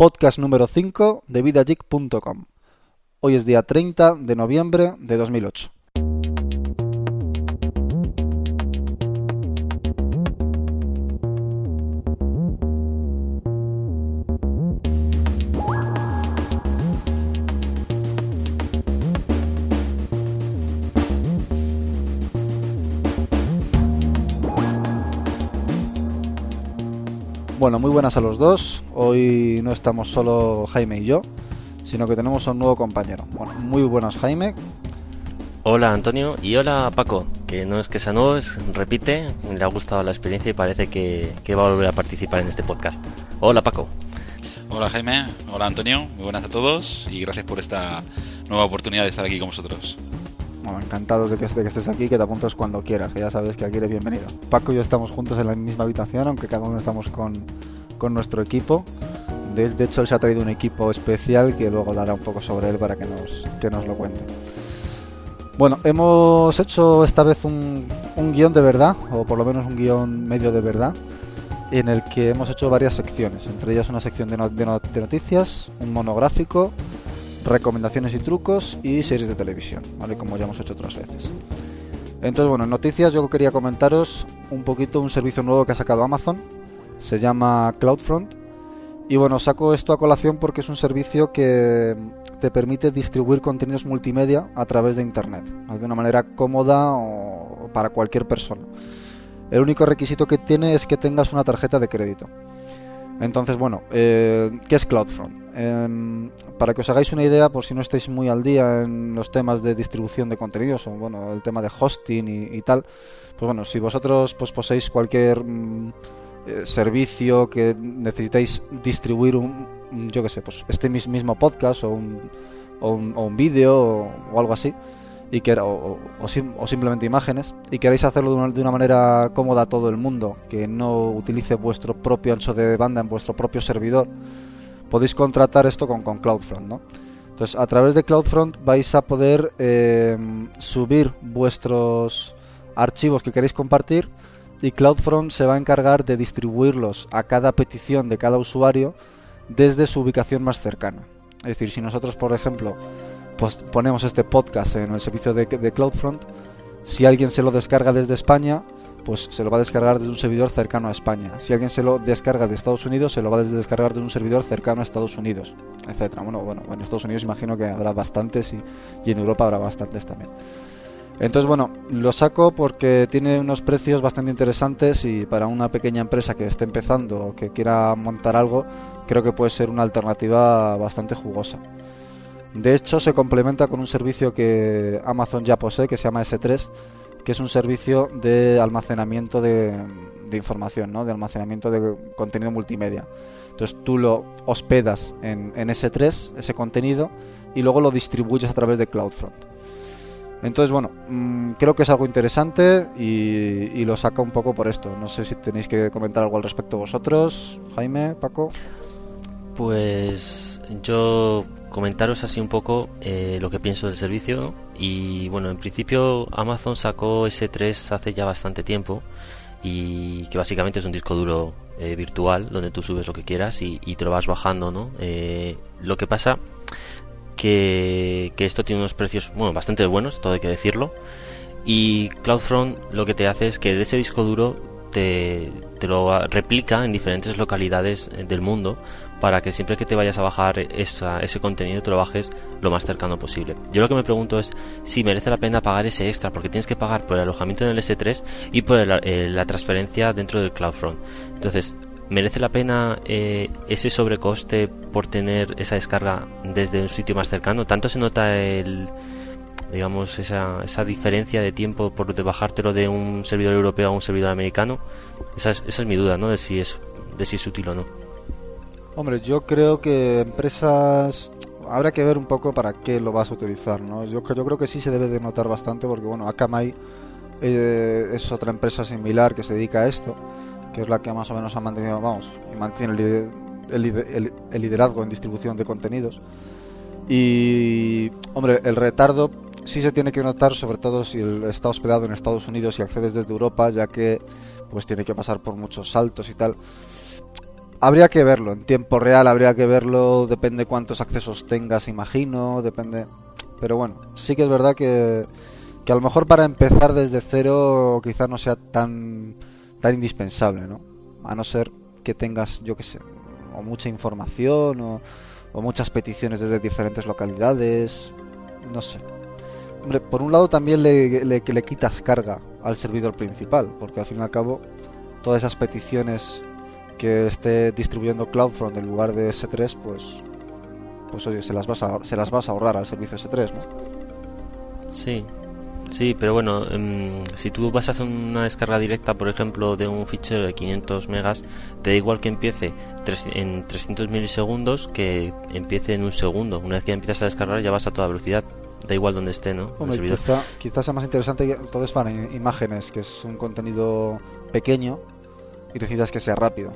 podcast número 5 de vidageek.com. Hoy es día 30 de noviembre de 2008. Bueno, muy buenas a los dos. Hoy no estamos solo Jaime y yo, sino que tenemos a un nuevo compañero. Bueno, muy buenas Jaime. Hola Antonio y hola Paco, que no es que sea nuevo, es, repite, le ha gustado la experiencia y parece que, que va a volver a participar en este podcast. Hola Paco. Hola Jaime, hola Antonio, muy buenas a todos y gracias por esta nueva oportunidad de estar aquí con vosotros. Bueno, encantados de que, estés aquí, que te apuntes cuando quieras, que ya sabes que aquí eres bienvenido. Paco y yo estamos juntos en la misma habitación, aunque cada uno estamos con, con nuestro equipo. De, hecho, él se ha traído un equipo especial que luego dará un poco sobre él para que nos, que nos lo cuente. Bueno, hemos hecho esta vez un, un guion de verdad, o por lo menos un guion medio de verdad, en el que hemos hecho varias secciones, entre ellas una sección de noticias, un monográfico, recomendaciones y trucos y series de televisión, ¿vale? Como ya hemos hecho otras veces. Entonces, bueno, en noticias yo quería comentaros un poquito un servicio nuevo que ha sacado Amazon, se llama CloudFront. Y bueno, saco esto a colación porque es un servicio que te permite distribuir contenidos multimedia a través de Internet, de una manera cómoda o para cualquier persona. El único requisito que tiene es que tengas una tarjeta de crédito. Entonces, bueno, eh, ¿qué es CloudFront? Em, para que os hagáis una idea, por si no estáis muy al día en los temas de distribución de contenidos o bueno, el tema de hosting y, tal, pues bueno, si vosotros pues cualquier mm, eh, servicio que necesitáis distribuir un, yo qué sé, pues este mis- mismo podcast o un, o un, vídeo o algo así, y que, o, o- o sim- o simplemente imágenes, y queréis hacerlo de una, manera cómoda a todo el mundo, que no utilice vuestro propio ancho de banda en vuestro propio servidor, podéis contratar esto con, con CloudFront, ¿no? Entonces, a través de CloudFront vais a poder eh, subir vuestros archivos que queréis compartir y CloudFront se va a encargar de distribuirlos a cada petición de cada usuario desde su ubicación más cercana. Es decir, si nosotros, por ejemplo, pues ponemos este podcast en el servicio de, CloudFront, si alguien se lo descarga desde España, pues se lo va a descargar desde un servidor cercano a España. Si alguien se lo descarga de Estados Unidos, se lo va a descargar de un servidor cercano a Estados Unidos, etcétera. Bueno, bueno, en Estados Unidos imagino que habrá bastantes y, y en Europa habrá bastantes también. Entonces, bueno, lo saco porque tiene unos precios bastante interesantes y para una pequeña empresa que esté empezando o que quiera montar algo, creo que puede ser una alternativa bastante jugosa. De hecho, se complementa con un servicio que Amazon ya posee, que se llama S3, que es un servicio de almacenamiento de, información, ¿no? de almacenamiento de contenido multimedia. Entonces tú lo hospedas en, en S3, ese contenido, y luego lo distribuyes a través de CloudFront. Entonces, bueno, mm, creo que es algo interesante y, y lo saca un poco por esto. No sé si tenéis que comentar algo al respecto vosotros, Jaime, Paco. Pues yo comentaros así un poco eh, lo que pienso del servicio y bueno, en principio Amazon sacó S3 hace ya bastante tiempo y que básicamente es un disco duro eh, virtual donde tú subes lo que quieras y, te lo vas bajando, ¿no? Eh, lo que pasa que, que esto tiene unos precios, bueno, bastante buenos, todo hay que decirlo. Y CloudFront lo que te hace es que de ese disco duro te, lo replica en diferentes localidades del mundo para que siempre que te vayas a bajar ese contenido te lo bajes lo más cercano posible. Yo lo que me pregunto es si merece la pena pagar ese extra, porque tienes que pagar por el alojamiento en el S3 y por la transferencia dentro del CloudFront. Entonces, ¿merece la pena eh, ese sobrecoste por tener esa descarga desde un sitio más cercano? ¿Tanto se nota el digamos esa, esa diferencia de tiempo por de bajártelo de un servidor europeo a un servidor americano? Esa es, esa es mi duda, ¿no? De si es de si es útil o no. Hombre, yo creo que empresas habrá que ver un poco para qué lo vas a utilizar, ¿no? Yo, yo creo que sí se debe de notar bastante porque, bueno, Akamai eh, es otra empresa similar que se dedica a esto, que es la que más o menos ha mantenido, vamos, y mantiene el, el lider- el- el liderazgo en distribución de contenidos. Y, hombre, el retardo sí se tiene que notar, sobre todo si está hospedado en Estados Unidos y accedes desde Europa, ya que pues tiene que pasar por muchos saltos y tal. Habría que verlo, en tiempo real habría que verlo, depende cuántos accesos tengas, imagino, depende... Pero bueno, sí que es verdad que, que a lo mejor para empezar desde cero quizás no sea tan, tan indispensable, ¿no? A no ser que tengas, yo qué sé, o mucha información o, muchas peticiones desde diferentes localidades, no sé. Hombre, por un lado también le, le, le quitas carga al servidor principal, porque al fin y al cabo todas esas peticiones que esté distribuyendo CloudFront en lugar de S3, pues, pues oye, se las vas a, se las vas a ahorrar al servicio S3, ¿no? Sí, sí, pero bueno, em, si tú vas a hacer una descarga directa, por ejemplo, de un fichero de 500 megas, te da igual que empiece tres- en 300 milisegundos que empiece en un segundo. Una vez que empiezas a descargar ya vas a toda velocidad. Da igual donde esté, ¿no? El Hombre, servidor. quizá, quizás sea más interesante que- entonces para imágenes, que es un contenido pequeño y necesitas que sea rápido.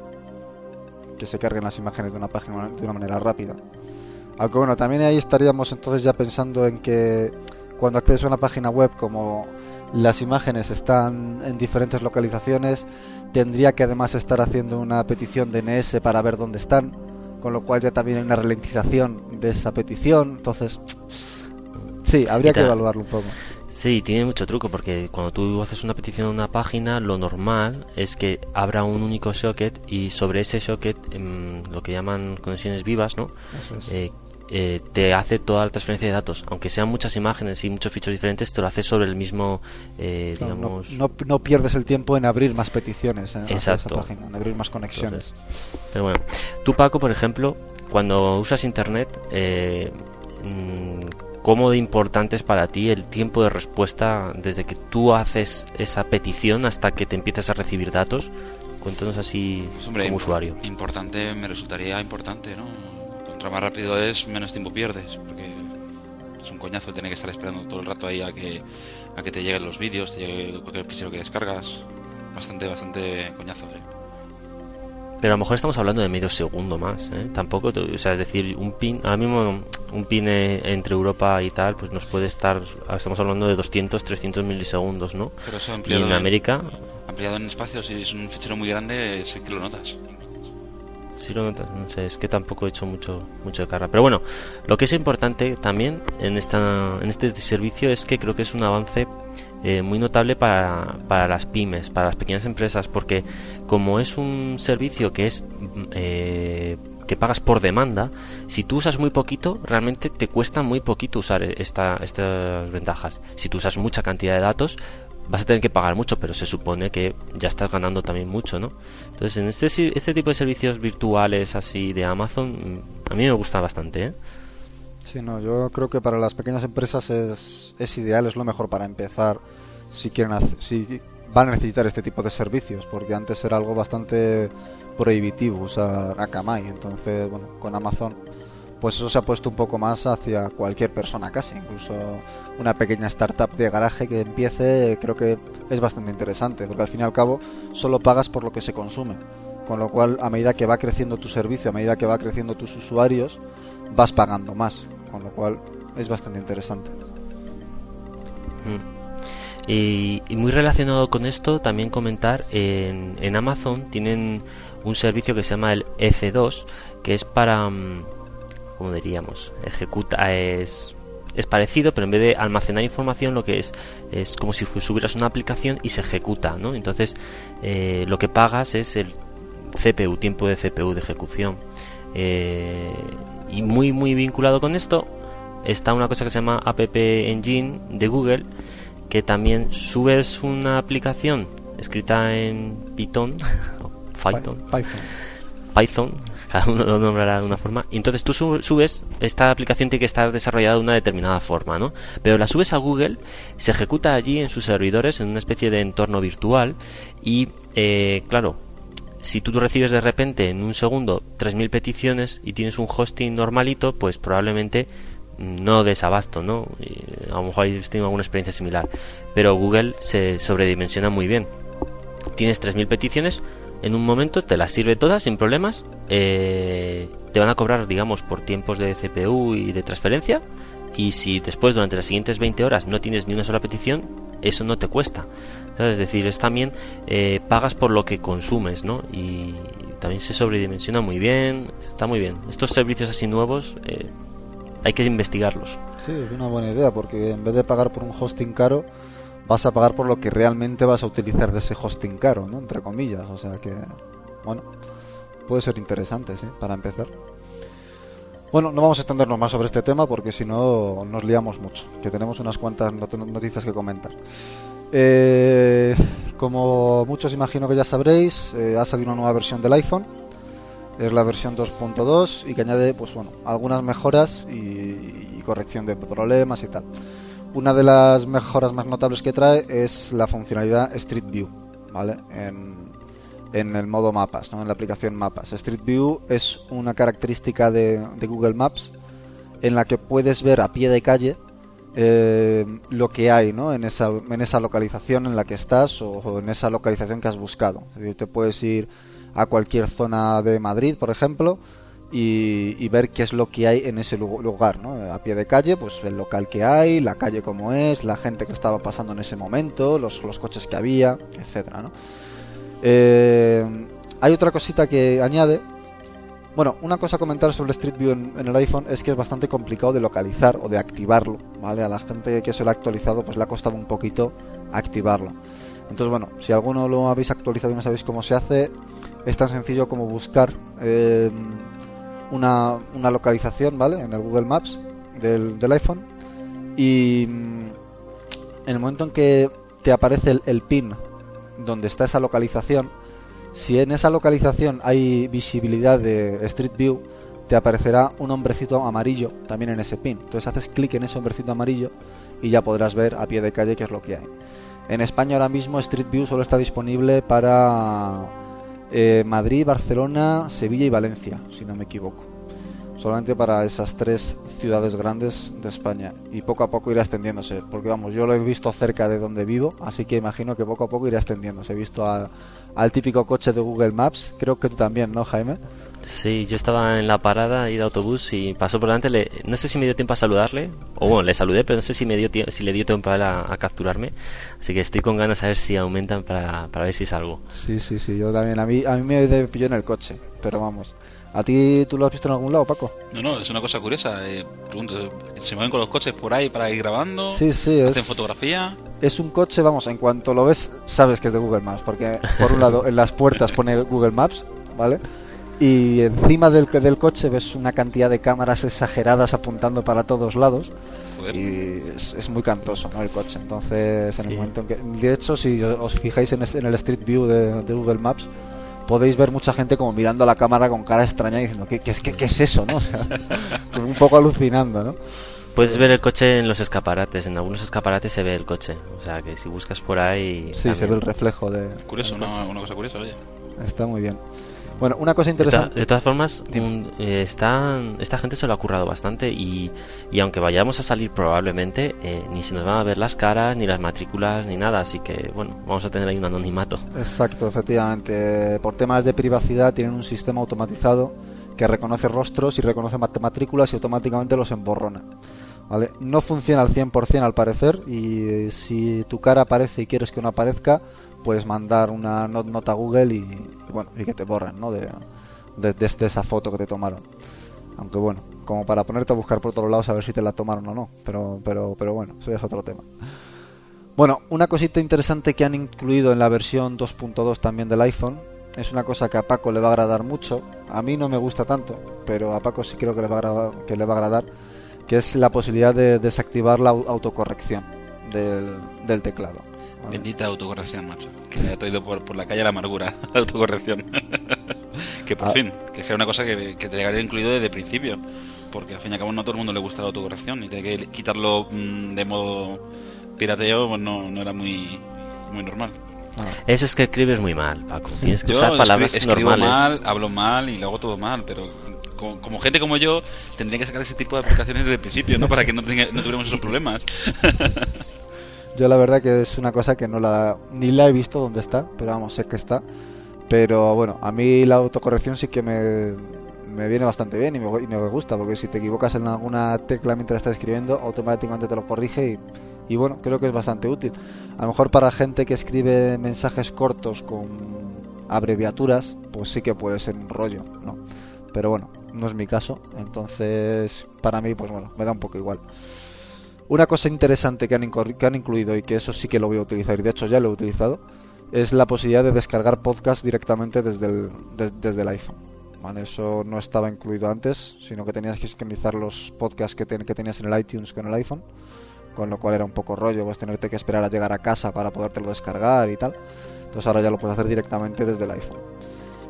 Que se carguen las imágenes de una página de una manera rápida. Aunque bueno, también ahí estaríamos entonces ya pensando en que cuando accedes a una página web, como las imágenes están en diferentes localizaciones, tendría que además estar haciendo una petición DNS para ver dónde están, con lo cual ya también hay una ralentización de esa petición. Entonces, sí, habría que evaluarlo un poco. Sí, tiene mucho truco porque cuando tú haces una petición a una página, lo normal es que abra un único socket y sobre ese socket, em, lo que llaman conexiones vivas, ¿no? Eso es. Eh, eh, te hace toda la transferencia de datos. Aunque sean muchas imágenes y muchos ficheros diferentes, te lo hace sobre el mismo, eh, No, digamos... no, no pierdes el tiempo en abrir más peticiones en esa página, en abrir más conexiones. Pero bueno, tú Paco, por ejemplo, cuando usas internet, eh, mm, ¿cómo de importante es para ti el tiempo de respuesta desde que tú haces esa petición hasta que te empiezas a recibir datos? Cuéntanos así Pues, hombre, como usuario. Importante, me resultaría importante, ¿no? Contra más rápido es, menos tiempo pierdes, porque es un coñazo tener que estar esperando todo el rato ahí a que, a que te lleguen los vídeos, te llegue cualquier fichero que descargas. Bastante, bastante coñazo, ¿eh? Pero a lo mejor estamos hablando de medio segundo más, ¿eh? Tampoco, o sea, es decir, un pin, ahora mismo un pin eh, entre Europa y tal, pues nos puede estar, estamos hablando de 200, 300 milisegundos, ¿no? Pero eso Y ampliado en América, ampliado en espacio, si es un fichero muy grande, sé que lo notas. Sí lo notas, no sé, es que tampoco he hecho mucho, mucho de carga. Pero bueno, lo que es importante también en, esta, en este servicio es que creo que es un avance eh, muy notable para, para las pymes, para las pequeñas empresas, porque como es un servicio que es mm, eh, que pagas por demanda, si tú usas muy poquito, realmente te cuesta muy poquito usar esta, estas ventajas. Si tú usas mucha cantidad de datos, vas a tener que pagar mucho, pero se supone que ya estás ganando también mucho, ¿no? Entonces, en este, este tipo de servicios virtuales así de Amazon, mm, a mí me gusta bastante, ¿eh? Sí, no, yo creo que para las pequeñas empresas es, es ideal, es lo mejor para empezar si quieren hacer, si van a necesitar este tipo de servicios, porque antes era algo bastante prohibitivo usar Akamai, entonces, bueno, con Amazon pues eso se ha puesto un poco más hacia cualquier persona casi, incluso una pequeña startup de garaje que empiece, creo que es bastante interesante, porque al fin y al cabo solo pagas por lo que se consume, con lo cual a medida que va creciendo tu servicio, a medida que va creciendo tus usuarios, vas pagando más, con lo cual es bastante interesante. Mm. Y, muy relacionado con esto, también comentar, en, Amazon tienen un servicio que se llama el EC2, que es para, mm, ¿cómo diríamos? Ejecuta, es, es parecido, pero en vez de almacenar información, lo que es es como si subieras una aplicación y se ejecuta, ¿no? Entonces, eh, lo que pagas es el CPU, tiempo de CPU de ejecución. Eh, y muy, muy vinculado con esto está una cosa que se llama App Engine de Google, que también subes una aplicación escrita en Python, Python, Python. Python, cada uno lo nombrará de una forma, y entonces tú sub- subes, esta aplicación tiene que estar desarrollada de una determinada forma, ¿no? Pero la subes a Google, se ejecuta allí en sus servidores, en una especie de entorno virtual, y eh, claro, si tú recibes de repente en un segundo 3.000 peticiones y tienes un hosting normalito, pues probablemente mm, no des abasto, ¿no? Y a lo mejor habéis tenido alguna experiencia similar. Pero Google se sobredimensiona muy bien. Tienes 3.000 peticiones, en un momento te las sirve todas sin problemas. eh, te van a cobrar, digamos, por tiempos de CPU y de transferencia. Y si después, durante las siguientes 20 horas, no tienes ni una sola petición, eso no te cuesta. ¿sabes? Es decir, es también eh, pagas por lo que consumes, ¿no? Y también se sobredimensiona muy bien, está muy bien. Estos servicios así nuevos eh, hay que investigarlos. Sí, es una buena idea porque en vez de pagar por un hosting caro, vas a pagar por lo que realmente vas a utilizar de ese hosting caro, ¿no? Entre comillas, o sea que, bueno, puede ser interesante, sí, para empezar. Bueno, no vamos a extendernos más sobre este tema porque si no nos liamos mucho, que tenemos unas cuantas noticias que comentar. Eh, como muchos imagino que ya sabréis, eh, ha salido una nueva versión del iPhone. Es la versión 2.2 y que añade, pues bueno, algunas mejoras y, corrección de problemas y tal. Una de las mejoras más notables que trae es la funcionalidad Street View, ¿vale? El modo mapas, ¿no? en la aplicación mapas. Street View es una característica de Google Maps en la que puedes ver a pie de calle eh, lo que hay ¿no? en, esa, en esa localización en la que estás o, en esa localización que has buscado. Es decir, te puedes ir a cualquier zona de Madrid, por ejemplo, y, ver qué es lo que hay en ese lugar, ¿no? A pie de calle, pues el local que hay, la calle como es, la gente que estaba pasando en ese momento, los, los coches que había, etcétera, ¿no? Eh, hay otra cosita que añade, bueno, una cosa a comentar sobre Street View en, el iPhone es que es bastante complicado de localizar o de activarlo, ¿vale? A la gente que se lo ha actualizado pues le ha costado un poquito activarlo. Entonces, bueno, si alguno lo habéis actualizado y no sabéis cómo se hace, es tan sencillo como buscar em, una, localización, ¿vale? En el Google Maps del, iPhone y mm, en el momento en que te aparece el pin donde está esa localización, si en esa localización hay visibilidad de Street View, te aparecerá un hombrecito amarillo también en ese pin. Entonces haces clic en ese hombrecito amarillo y ya podrás ver a pie de calle qué es lo que hay. En España ahora mismo Street View solo está disponible para eh, Madrid, Barcelona, Sevilla y Valencia, si no me equivoco. Solamente para esas tres ciudades grandes de España. Y poco a poco irá extendiéndose. Porque vamos, yo lo he visto cerca de donde vivo, así que imagino que poco a poco irá extendiéndose. He visto a, al típico coche de Google Maps. Creo que tú también, ¿no, Jaime? Sí, yo estaba en la parada y de autobús y pasó por delante. Le, no sé si me dio tiempo a saludarle, o bueno, le saludé, pero no sé si me dio si le dio tiempo a, a, capturarme. Así que estoy con ganas de ver si aumentan para, para ver si salgo. Sí, sí, sí, yo también. A mí, a mí me pilló en el coche, pero vamos. ¿A ti tú lo has visto en algún lado, Paco? No, no, es una cosa curiosa. Eh, pregunto, ¿se mueven con los coches por ahí para ir grabando? Sí, sí. ¿Hacen fotografía? Es un coche, vamos, en cuanto lo ves, sabes que es de Google Maps. Porque, por un lado, en las puertas pone Google Maps, ¿vale? Y encima del, del coche ves una cantidad de cámaras exageradas apuntando para todos lados. Y es, muy cantoso, ¿no? El coche. Entonces, en el momento en que. De hecho, si os fijáis en, en el Street View de, de Google Maps podéis ver mucha gente como mirando a la cámara con cara extraña y diciendo, ¿qué, qué, qué, es eso? ¿no? un poco alucinando, ¿no? Puedes ver el coche en los escaparates, en algunos escaparates se ve el coche, o sea que si buscas por ahí... Sí, se ve el reflejo de... Curioso, una, una cosa curiosa, oye. Está muy bien. Bueno, una cosa interesante. De, todas formas, eh, están, esta gente se lo ha currado bastante y, y aunque vayamos a salir probablemente, eh, ni se nos van a ver las caras, ni las matrículas, ni nada. Así que, bueno, vamos a tener ahí un anonimato. Exacto, efectivamente. Por temas de privacidad tienen un sistema automatizado que reconoce rostros y reconoce matrículas y automáticamente los emborrona. ¿Vale? No funciona al 100% al parecer y si tu cara aparece y quieres que no aparezca, puedes mandar una nota a Google y, bueno, y que te borren, ¿no? De, de, esa foto que te tomaron. Aunque bueno, como para ponerte a buscar por todos lados a ver si te la tomaron o no. Pero, pero, pero bueno, eso es otro tema. Bueno, una cosita interesante que han incluido en la versión 2.2 también del iPhone es una cosa que a Paco le va a agradar mucho. A mí no me gusta tanto, pero a Paco sí creo que le va a agradar, que le va a agradar que es la posibilidad de desactivar la autocorrección del teclado. Bendita autocorrección, macho. Que me ha traído por, por la calle la amargura, la autocorrección. que por ah. fin, que era una cosa que, que te llegaría incluido desde el principio. Porque al fin y al cabo no a todo el mundo le gusta la autocorrección y tener que quitarlo mm, de modo pirateo pues no, no era muy, muy normal. Ah. Eso es que escribes muy mal, Paco. Tienes que usar palabras escribo normales. mal, hablo mal y lo hago todo mal, pero como, gente como yo tendría que sacar ese tipo de aplicaciones desde el principio, ¿no? Para que no, no tuviéramos esos problemas. Yo la verdad que es una cosa que no la ni la he visto dónde está, pero vamos, sé que está. Pero bueno, a mí la autocorrección sí que me, me viene bastante bien y me, y me, gusta, porque si te equivocas en alguna tecla mientras estás escribiendo, automáticamente te lo corrige y, bueno, creo que es bastante útil. A lo mejor para gente que escribe mensajes cortos con, abreviaturas, pues sí que puede ser un rollo, ¿no? Pero bueno, no es mi caso, entonces para mí, pues bueno, me da un poco igual. Una cosa interesante que han, que han incluido y que eso sí que lo voy a utilizar, y de hecho ya lo he utilizado, es la posibilidad de descargar podcast directamente desde el, desde el iPhone. ¿vale? Eso no estaba incluido antes, sino que tenías que sincronizar los podcasts que, que tenías en el iTunes con el iPhone, con lo cual era un poco rollo, pues tenerte que esperar a llegar a casa para podértelo descargar y tal. Entonces ahora ya lo puedes hacer directamente desde el iPhone.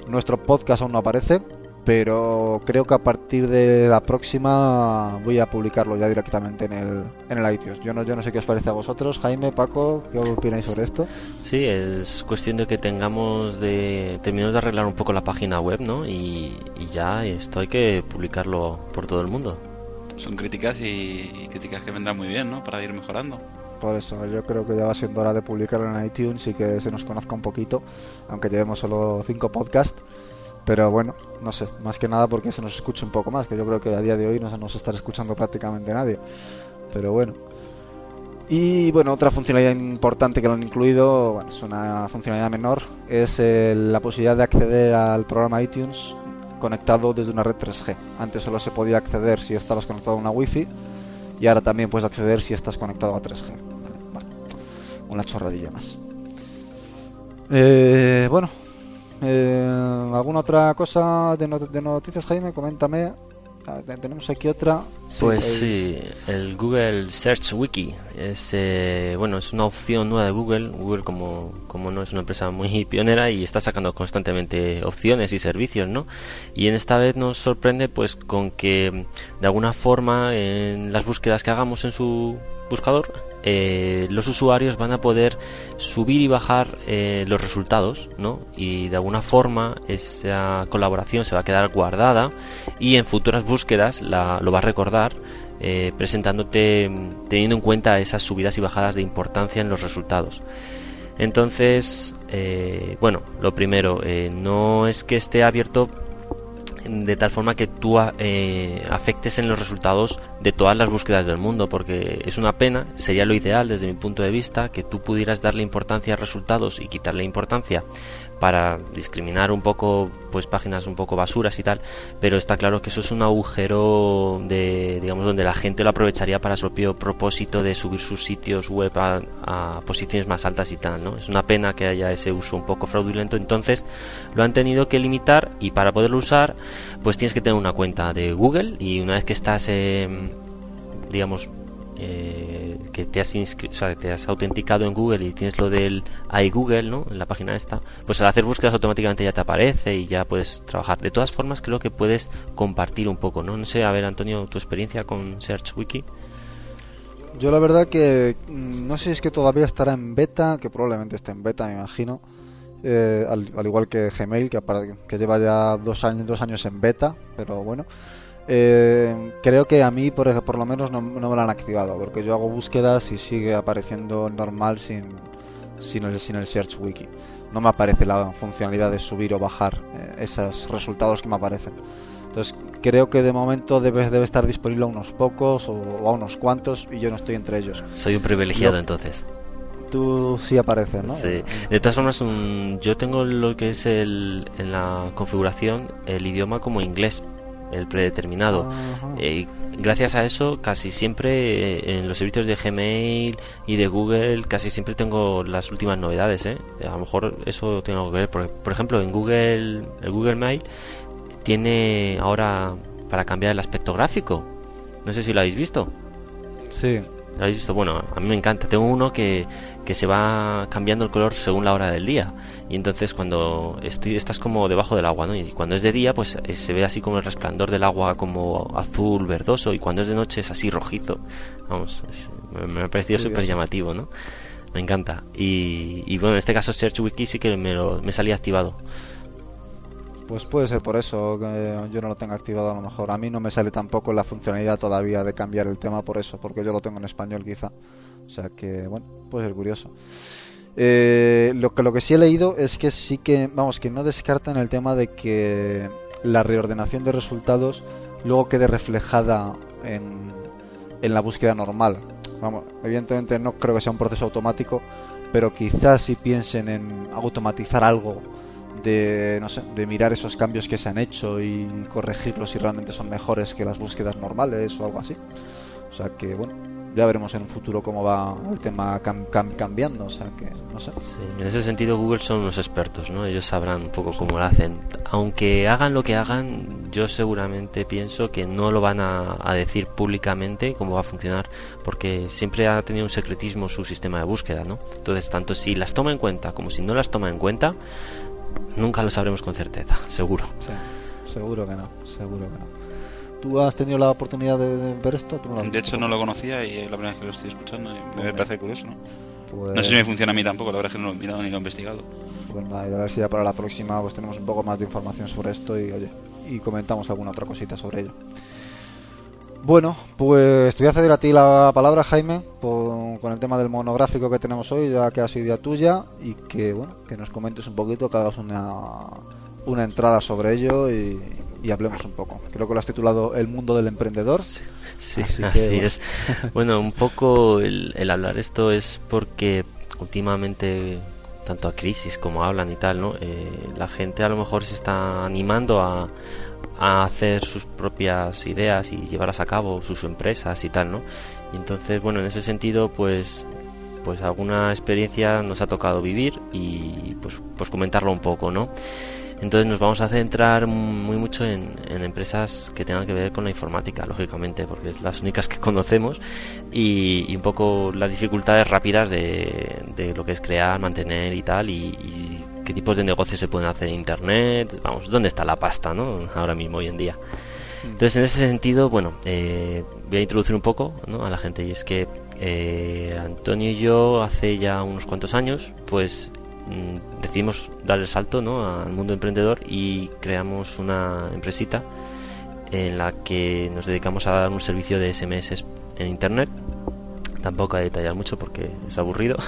Nuestro podcast aún no aparece, pero creo que a partir de la próxima voy a publicarlo ya directamente en el, en el iTunes. Yo no, yo no sé qué os parece a vosotros, Jaime, Paco, ¿qué opináis sobre esto? Sí, es cuestión de que tengamos de terminemos de arreglar un poco la página web, ¿no? Y, ya esto hay que publicarlo por todo el mundo. Son críticas y, críticas que vendrán muy bien, ¿no? Para ir mejorando por eso yo creo que ya va siendo hora de publicarlo en iTunes y que se nos conozca un poquito, aunque llevemos solo cinco podcasts. Pero bueno, no sé, más que nada porque se nos escucha un poco más, que yo creo que a día de hoy no se nos está escuchando prácticamente nadie. Pero bueno. Y bueno, otra funcionalidad importante que lo han incluido, bueno, es una funcionalidad menor, es la posibilidad de acceder al programa iTunes conectado desde una red 3G. Antes solo se podía acceder si estabas conectado a una Wi-Fi y ahora también puedes acceder si estás conectado a 3G. una chorradilla más. Eh, bueno, eh, ¿Alguna otra cosa de, noticias, Jaime? Coméntame. tenemos aquí otra. Pues sí, el Google Search Wiki es eh, bueno es una opción nueva de Google. Google como, como no es una empresa muy pionera y está sacando constantemente opciones y servicios, ¿no? Y en esta vez nos sorprende pues con que de alguna forma en las búsquedas que hagamos en su buscador eh, los usuarios van a poder subir y bajar eh, los resultados, ¿no? Y de alguna forma esa colaboración se va a quedar guardada y en futuras búsquedas la, lo va a recordar eh, presentándote teniendo en cuenta esas subidas y bajadas de importancia en los resultados. Entonces, bueno, lo primero, no es que esté abierto de tal forma que tú eh, afectes en los resultados de todas las búsquedas del mundo, porque es una pena, sería lo ideal desde mi punto de vista, que tú pudieras darle importancia a resultados y quitarle importancia para discriminar un poco pues páginas un poco basuras y tal pero está claro que eso es un agujero de digamos donde la gente lo aprovecharía para su propio propósito de subir sus sitios web a, posiciones más altas y tal no es una pena que haya ese uso un poco fraudulento. Entonces lo han tenido que limitar y para poderlo usar pues tienes que tener una cuenta de Google y una vez que estás eh, digamos eh, que te has, te has autenticado en Google y tienes lo del iGoogle, ¿no? En la página esta, pues al hacer búsquedas automáticamente ya te aparece y ya puedes trabajar. De todas formas, creo que puedes compartir un poco, ¿no? No sé, a ver, Antonio, tu experiencia con SearchWiki. Yo la verdad que mm, no sé si es que todavía estará en beta, que probablemente esté en beta, me imagino. Eh, al, igual que Gmail, que, que lleva ya dos años, dos años en beta, pero bueno. Eh, creo que a mí, por, por lo menos, no, me lo han activado, porque yo hago búsquedas y sigue apareciendo normal sin, sin, el, sin el Search Wiki. No me aparece la funcionalidad de subir o bajar eh, esos resultados que me aparecen. Entonces, creo que de momento debe, debe estar disponible a unos pocos o, a unos cuantos y yo no estoy entre ellos. Soy un privilegiado entonces tú sí apareces, ¿no? Sí. De todas formas, yo tengo lo que es el, en la configuración el idioma como inglés, el predeterminado. Eh, gracias a eso, casi siempre eh, en los servicios de Gmail y de Google, casi siempre tengo las últimas novedades. ¿eh? A lo mejor eso tiene algo que ver. Por, por ejemplo, en Google, el Google Mail tiene ahora para cambiar el aspecto gráfico. No sé si lo habéis visto. Sí. ¿Lo habéis visto? Bueno, a mí me encanta. Tengo uno que, que se va cambiando el color según la hora del día. Y entonces cuando estoy, estás como debajo del agua, ¿no? Y cuando es de día, pues eh, se ve así como el resplandor del agua como azul, verdoso. Y cuando es de noche es así rojizo. Vamos, me, ha parecido súper llamativo, ¿no? Me encanta. Y, y, bueno, en este caso Search Wiki sí que me, me salía activado. Pues puede ser por eso que yo no lo tenga activado a lo mejor. A mí no me sale tampoco la funcionalidad todavía de cambiar el tema por eso, porque yo lo tengo en español quizá. O sea que, bueno, puede ser curioso. Eh, lo, que, lo que sí he leído es que sí que, vamos, que no descartan el tema de que la reordenación de resultados luego quede reflejada en, en la búsqueda normal. Vamos, evidentemente no creo que sea un proceso automático, pero quizás si piensen en automatizar algo de, no sé, de mirar esos cambios que se han hecho y corregirlos si realmente son mejores que las búsquedas normales o algo así. O sea que, bueno, ya veremos en un futuro cómo va el tema cambiando, o sea que no sé. en ese sentido Google son unos expertos, ¿no? Ellos sabrán un poco cómo lo hacen. Aunque hagan lo que hagan, yo seguramente pienso que no lo van a, decir públicamente cómo va a funcionar, porque siempre ha tenido un secretismo su sistema de búsqueda, ¿no? Entonces, tanto si las toma en cuenta como si no las toma en cuenta, nunca lo sabremos con certeza, seguro. seguro que no, seguro que no. ¿Tú has tenido la oportunidad de, ver esto? de hecho, no lo conocía y es la primera vez que lo estoy escuchando y me parece curioso, ¿no? Pues... No sé si me funciona a mí tampoco, la verdad es que no lo he mirado ni lo he investigado. Pues nada, y a ver si ya para la próxima pues tenemos un poco más de información sobre esto y oye, y comentamos alguna otra cosita sobre ello. Bueno, pues te voy a ceder a ti la palabra, Jaime, con el tema del monográfico que tenemos hoy, ya que ha sido idea tuya, y que bueno, que nos comentes un poquito, que hagas una, una entrada sobre ello y, y hablemos un poco. Creo que lo has titulado El mundo del emprendedor. Sí, así, es. bueno, un poco el, hablar esto es porque últimamente tanto a crisis como hablan y tal, ¿no? Eh, la gente a lo mejor se está animando a, a hacer sus propias ideas y llevarlas a cabo, sus empresas y tal, ¿no? Y entonces, bueno, en ese sentido, pues pues alguna experiencia nos ha tocado vivir y pues pues comentarlo un poco, ¿no? Entonces nos vamos a centrar muy mucho en, empresas que tengan que ver con la informática, lógicamente, porque es las únicas que conocemos y, un poco las dificultades rápidas de, lo que es crear, mantener y tal, y, qué tipos de negocios se pueden hacer en Internet, vamos, dónde está la pasta, ¿no? Ahora mismo, hoy en día. Mm. Entonces, en ese sentido, bueno, eh, voy a introducir un poco a la gente y es que eh, Antonio y yo hace ya unos cuantos años, pues Mm, decidimos dar el salto ¿no? al mundo emprendedor y creamos una empresita en la que nos dedicamos a dar un servicio de SMS en internet. Tampoco a detallar mucho porque es aburrido.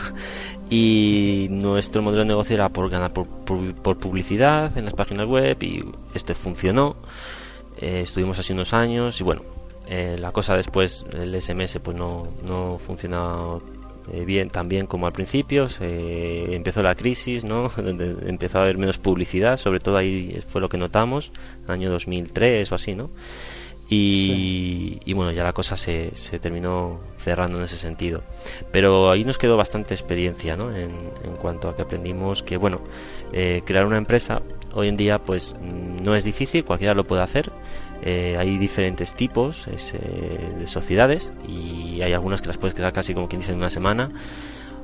Y nuestro modelo de negocio era por ganar por, publicidad en las páginas web y esto funcionó. Eh, estuvimos así unos años y bueno eh, la cosa después el SMS pues no, no funcionaba eh, bien también como al principio se empezó la crisis no empezó a haber menos publicidad sobre todo ahí fue lo que notamos año 2003 o así no y, bueno ya la cosa se, se, terminó cerrando en ese sentido. Pero ahí nos quedó bastante experiencia ¿no? en, en cuanto a que aprendimos que bueno eh, crear una empresa hoy en día pues no es difícil cualquiera lo puede hacer eh, hay diferentes tipos eh, de sociedades y hay algunas que las puedes crear casi como quien dice en una semana,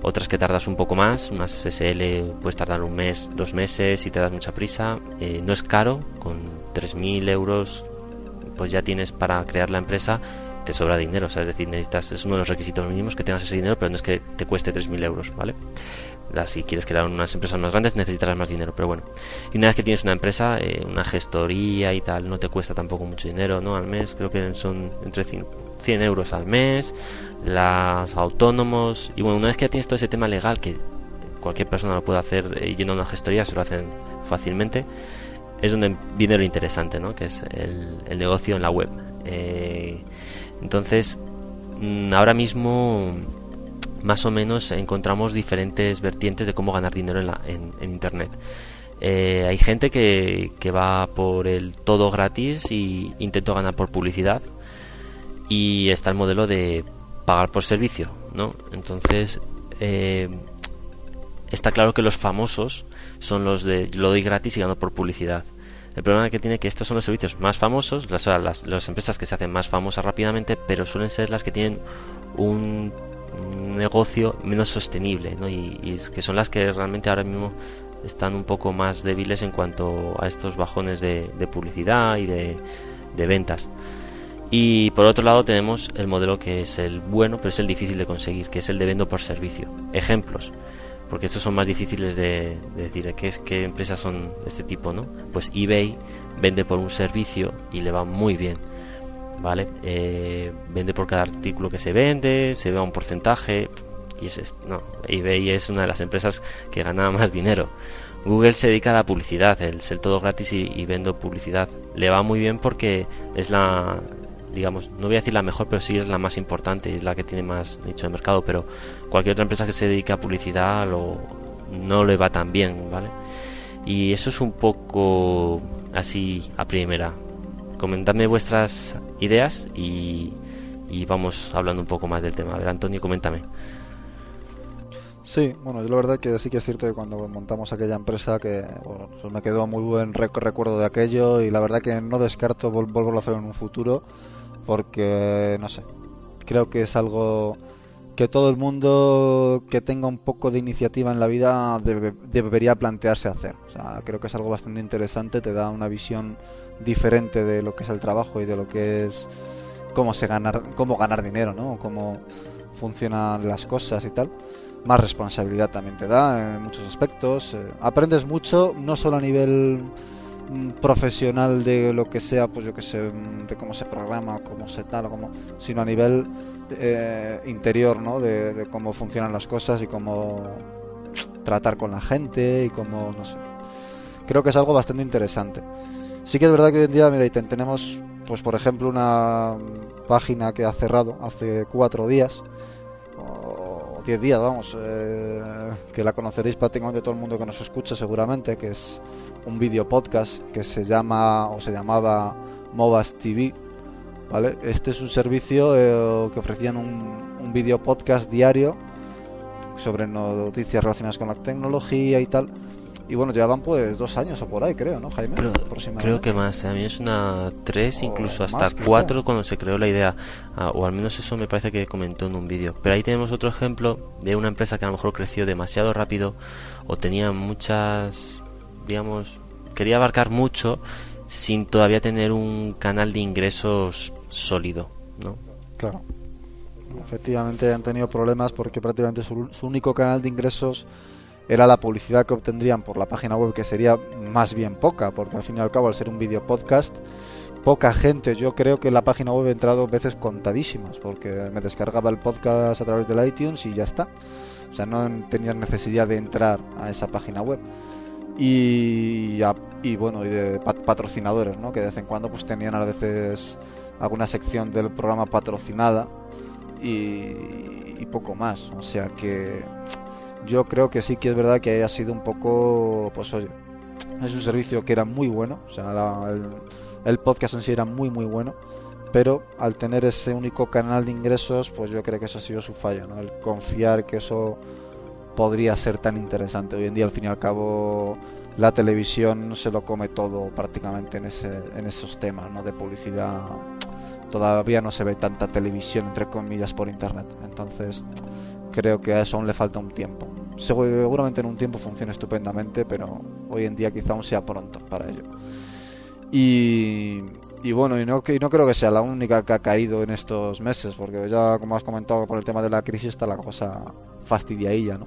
otras que tardas un poco más, unas SL puedes tardar un mes, dos meses y te das mucha prisa. Eh, no es caro, con 3.000 euros pues ya tienes para crear la empresa, te sobra dinero, es decir, necesitas, es uno de los requisitos mínimos que tengas ese dinero, pero no es que te cueste 3.000 euros, ¿vale? Si quieres crear unas empresas más grandes necesitarás más dinero, pero bueno. Y una vez que tienes una empresa, eh, una gestoría y tal, no te cuesta tampoco mucho dinero, ¿no? Al mes, creo que son entre 100 euros al mes, las autónomos, y bueno, una vez que tienes todo ese tema legal, que cualquier persona lo puede hacer eh, yendo a una gestoría, se lo hacen fácilmente, es donde viene lo interesante, ¿no? Que es el, negocio en la web. Eh, entonces, mm, ahora mismo más o menos encontramos diferentes vertientes de cómo ganar dinero en, la, en, Internet. Eh, hay gente que, que, va por el todo gratis y intento ganar por publicidad. Y está el modelo de pagar por servicio, ¿no? Entonces, eh, está claro que los famosos son los de lo doy gratis y gano por publicidad. El problema que tiene que estos son los servicios más famosos, las, las, las empresas que se hacen más famosas rápidamente, pero suelen ser las que tienen un un negocio menos sostenible ¿no? y, que son las que realmente ahora mismo están un poco más débiles en cuanto a estos bajones de, publicidad y de, ventas. Y por otro lado tenemos el modelo que es el bueno, pero es el difícil de conseguir, que es el de vendo por servicio. Ejemplos, porque estos son más difíciles de, decir. ¿Qué, es, ¿Qué empresas son de este tipo? no Pues eBay vende por un servicio y le va muy bien ¿vale? Eh, vende por cada artículo que se vende, se ve un porcentaje y es, no, eBay es una de las empresas que gana más dinero. Google se dedica a la publicidad, el ser todo gratis y, vendo publicidad. Le va muy bien porque es la, digamos, no voy a decir la mejor, pero sí es la más importante y es la que tiene más nicho de mercado. Pero cualquier otra empresa que se dedique a publicidad lo, no le va tan bien, ¿vale? Y eso es un poco así a primera. Comentadme vuestras ideas y, vamos hablando un poco más del tema. A ver, Antonio, coméntame. Sí, bueno, yo la verdad que sí que es cierto que cuando montamos aquella empresa que me quedó muy buen recuerdo de aquello y la verdad que no descarto vol volverlo a hacer en un futuro porque, no sé, creo que es algo que todo el mundo que tenga un poco de iniciativa en la vida debe, debería plantearse hacer. Creo que es algo bastante interesante, te da una visión diferente de lo que es el trabajo y de lo que es cómo se ganar, cómo ganar dinero, ¿no? Cómo funcionan las cosas y tal más responsabilidad también te da en muchos aspectos. Eh, aprendes mucho, no solo a nivel mm, profesional de lo que sea, pues yo que sé, mm, de cómo se programa, cómo se tal, como, sino a nivel eh, interior, ¿no? De, cómo funcionan las cosas y cómo tratar con la gente y cómo, no sé. Creo que es algo bastante interesante. Sí que es verdad que hoy en día, mira, tenemos, pues por ejemplo, una página que ha cerrado hace cuatro días 10 días, vamos, eh, que la conoceréis prácticamente todo el mundo que nos escucha seguramente, que es un vídeo podcast que se llama o se llamaba Movas TV, ¿vale? Este es un servicio eh, que ofrecían un, un vídeo podcast diario sobre noticias relacionadas con la tecnología y tal y bueno, llevaban pues dos años o por ahí, creo, ¿no, Jaime? Creo, que más. ¿eh? A mí es una tres, incluso hasta cuatro cuando se creó la idea. Ah, o al menos eso me parece que comentó en un vídeo. Pero ahí tenemos otro ejemplo de una empresa que a lo mejor creció demasiado rápido o tenía muchas, digamos, quería abarcar mucho sin todavía tener un canal de ingresos sólido, ¿no? Claro. Efectivamente han tenido problemas porque prácticamente su único canal de ingresos era la publicidad que obtendrían por la página web, que sería más bien poca, porque al fin y al cabo, al ser un video podcast, poca gente, yo creo que en la página web he entrado veces contadísimas, porque me descargaba el podcast a través del iTunes y ya está. O sea, no tenía necesidad de entrar a esa página web. Y, y bueno, y de patrocinadores, ¿no? Que de vez en cuando pues tenían a veces alguna sección del programa patrocinada y, y poco más. O sea que yo creo que sí que es verdad que haya sido un poco, pues oye, es un servicio que era muy bueno, o sea, el, podcast en sí era muy muy bueno, pero al tener ese único canal de ingresos, pues yo creo que eso ha sido su fallo, ¿no? El confiar que eso podría ser tan interesante. Hoy en día, al fin y al cabo, la televisión se lo come todo prácticamente en, ese, en esos temas, ¿no? De publicidad. Todavía no se ve tanta televisión, entre comillas, por internet. Entonces, creo que a eso aún le falta un tiempo. Seguramente en un tiempo funciona estupendamente, pero hoy en día quizá aún sea pronto para ello. Y, bueno, y no, creo que sea la única que ha caído en estos meses, porque ya como has comentado por el tema de la crisis está la cosa fastidiadilla, ¿no?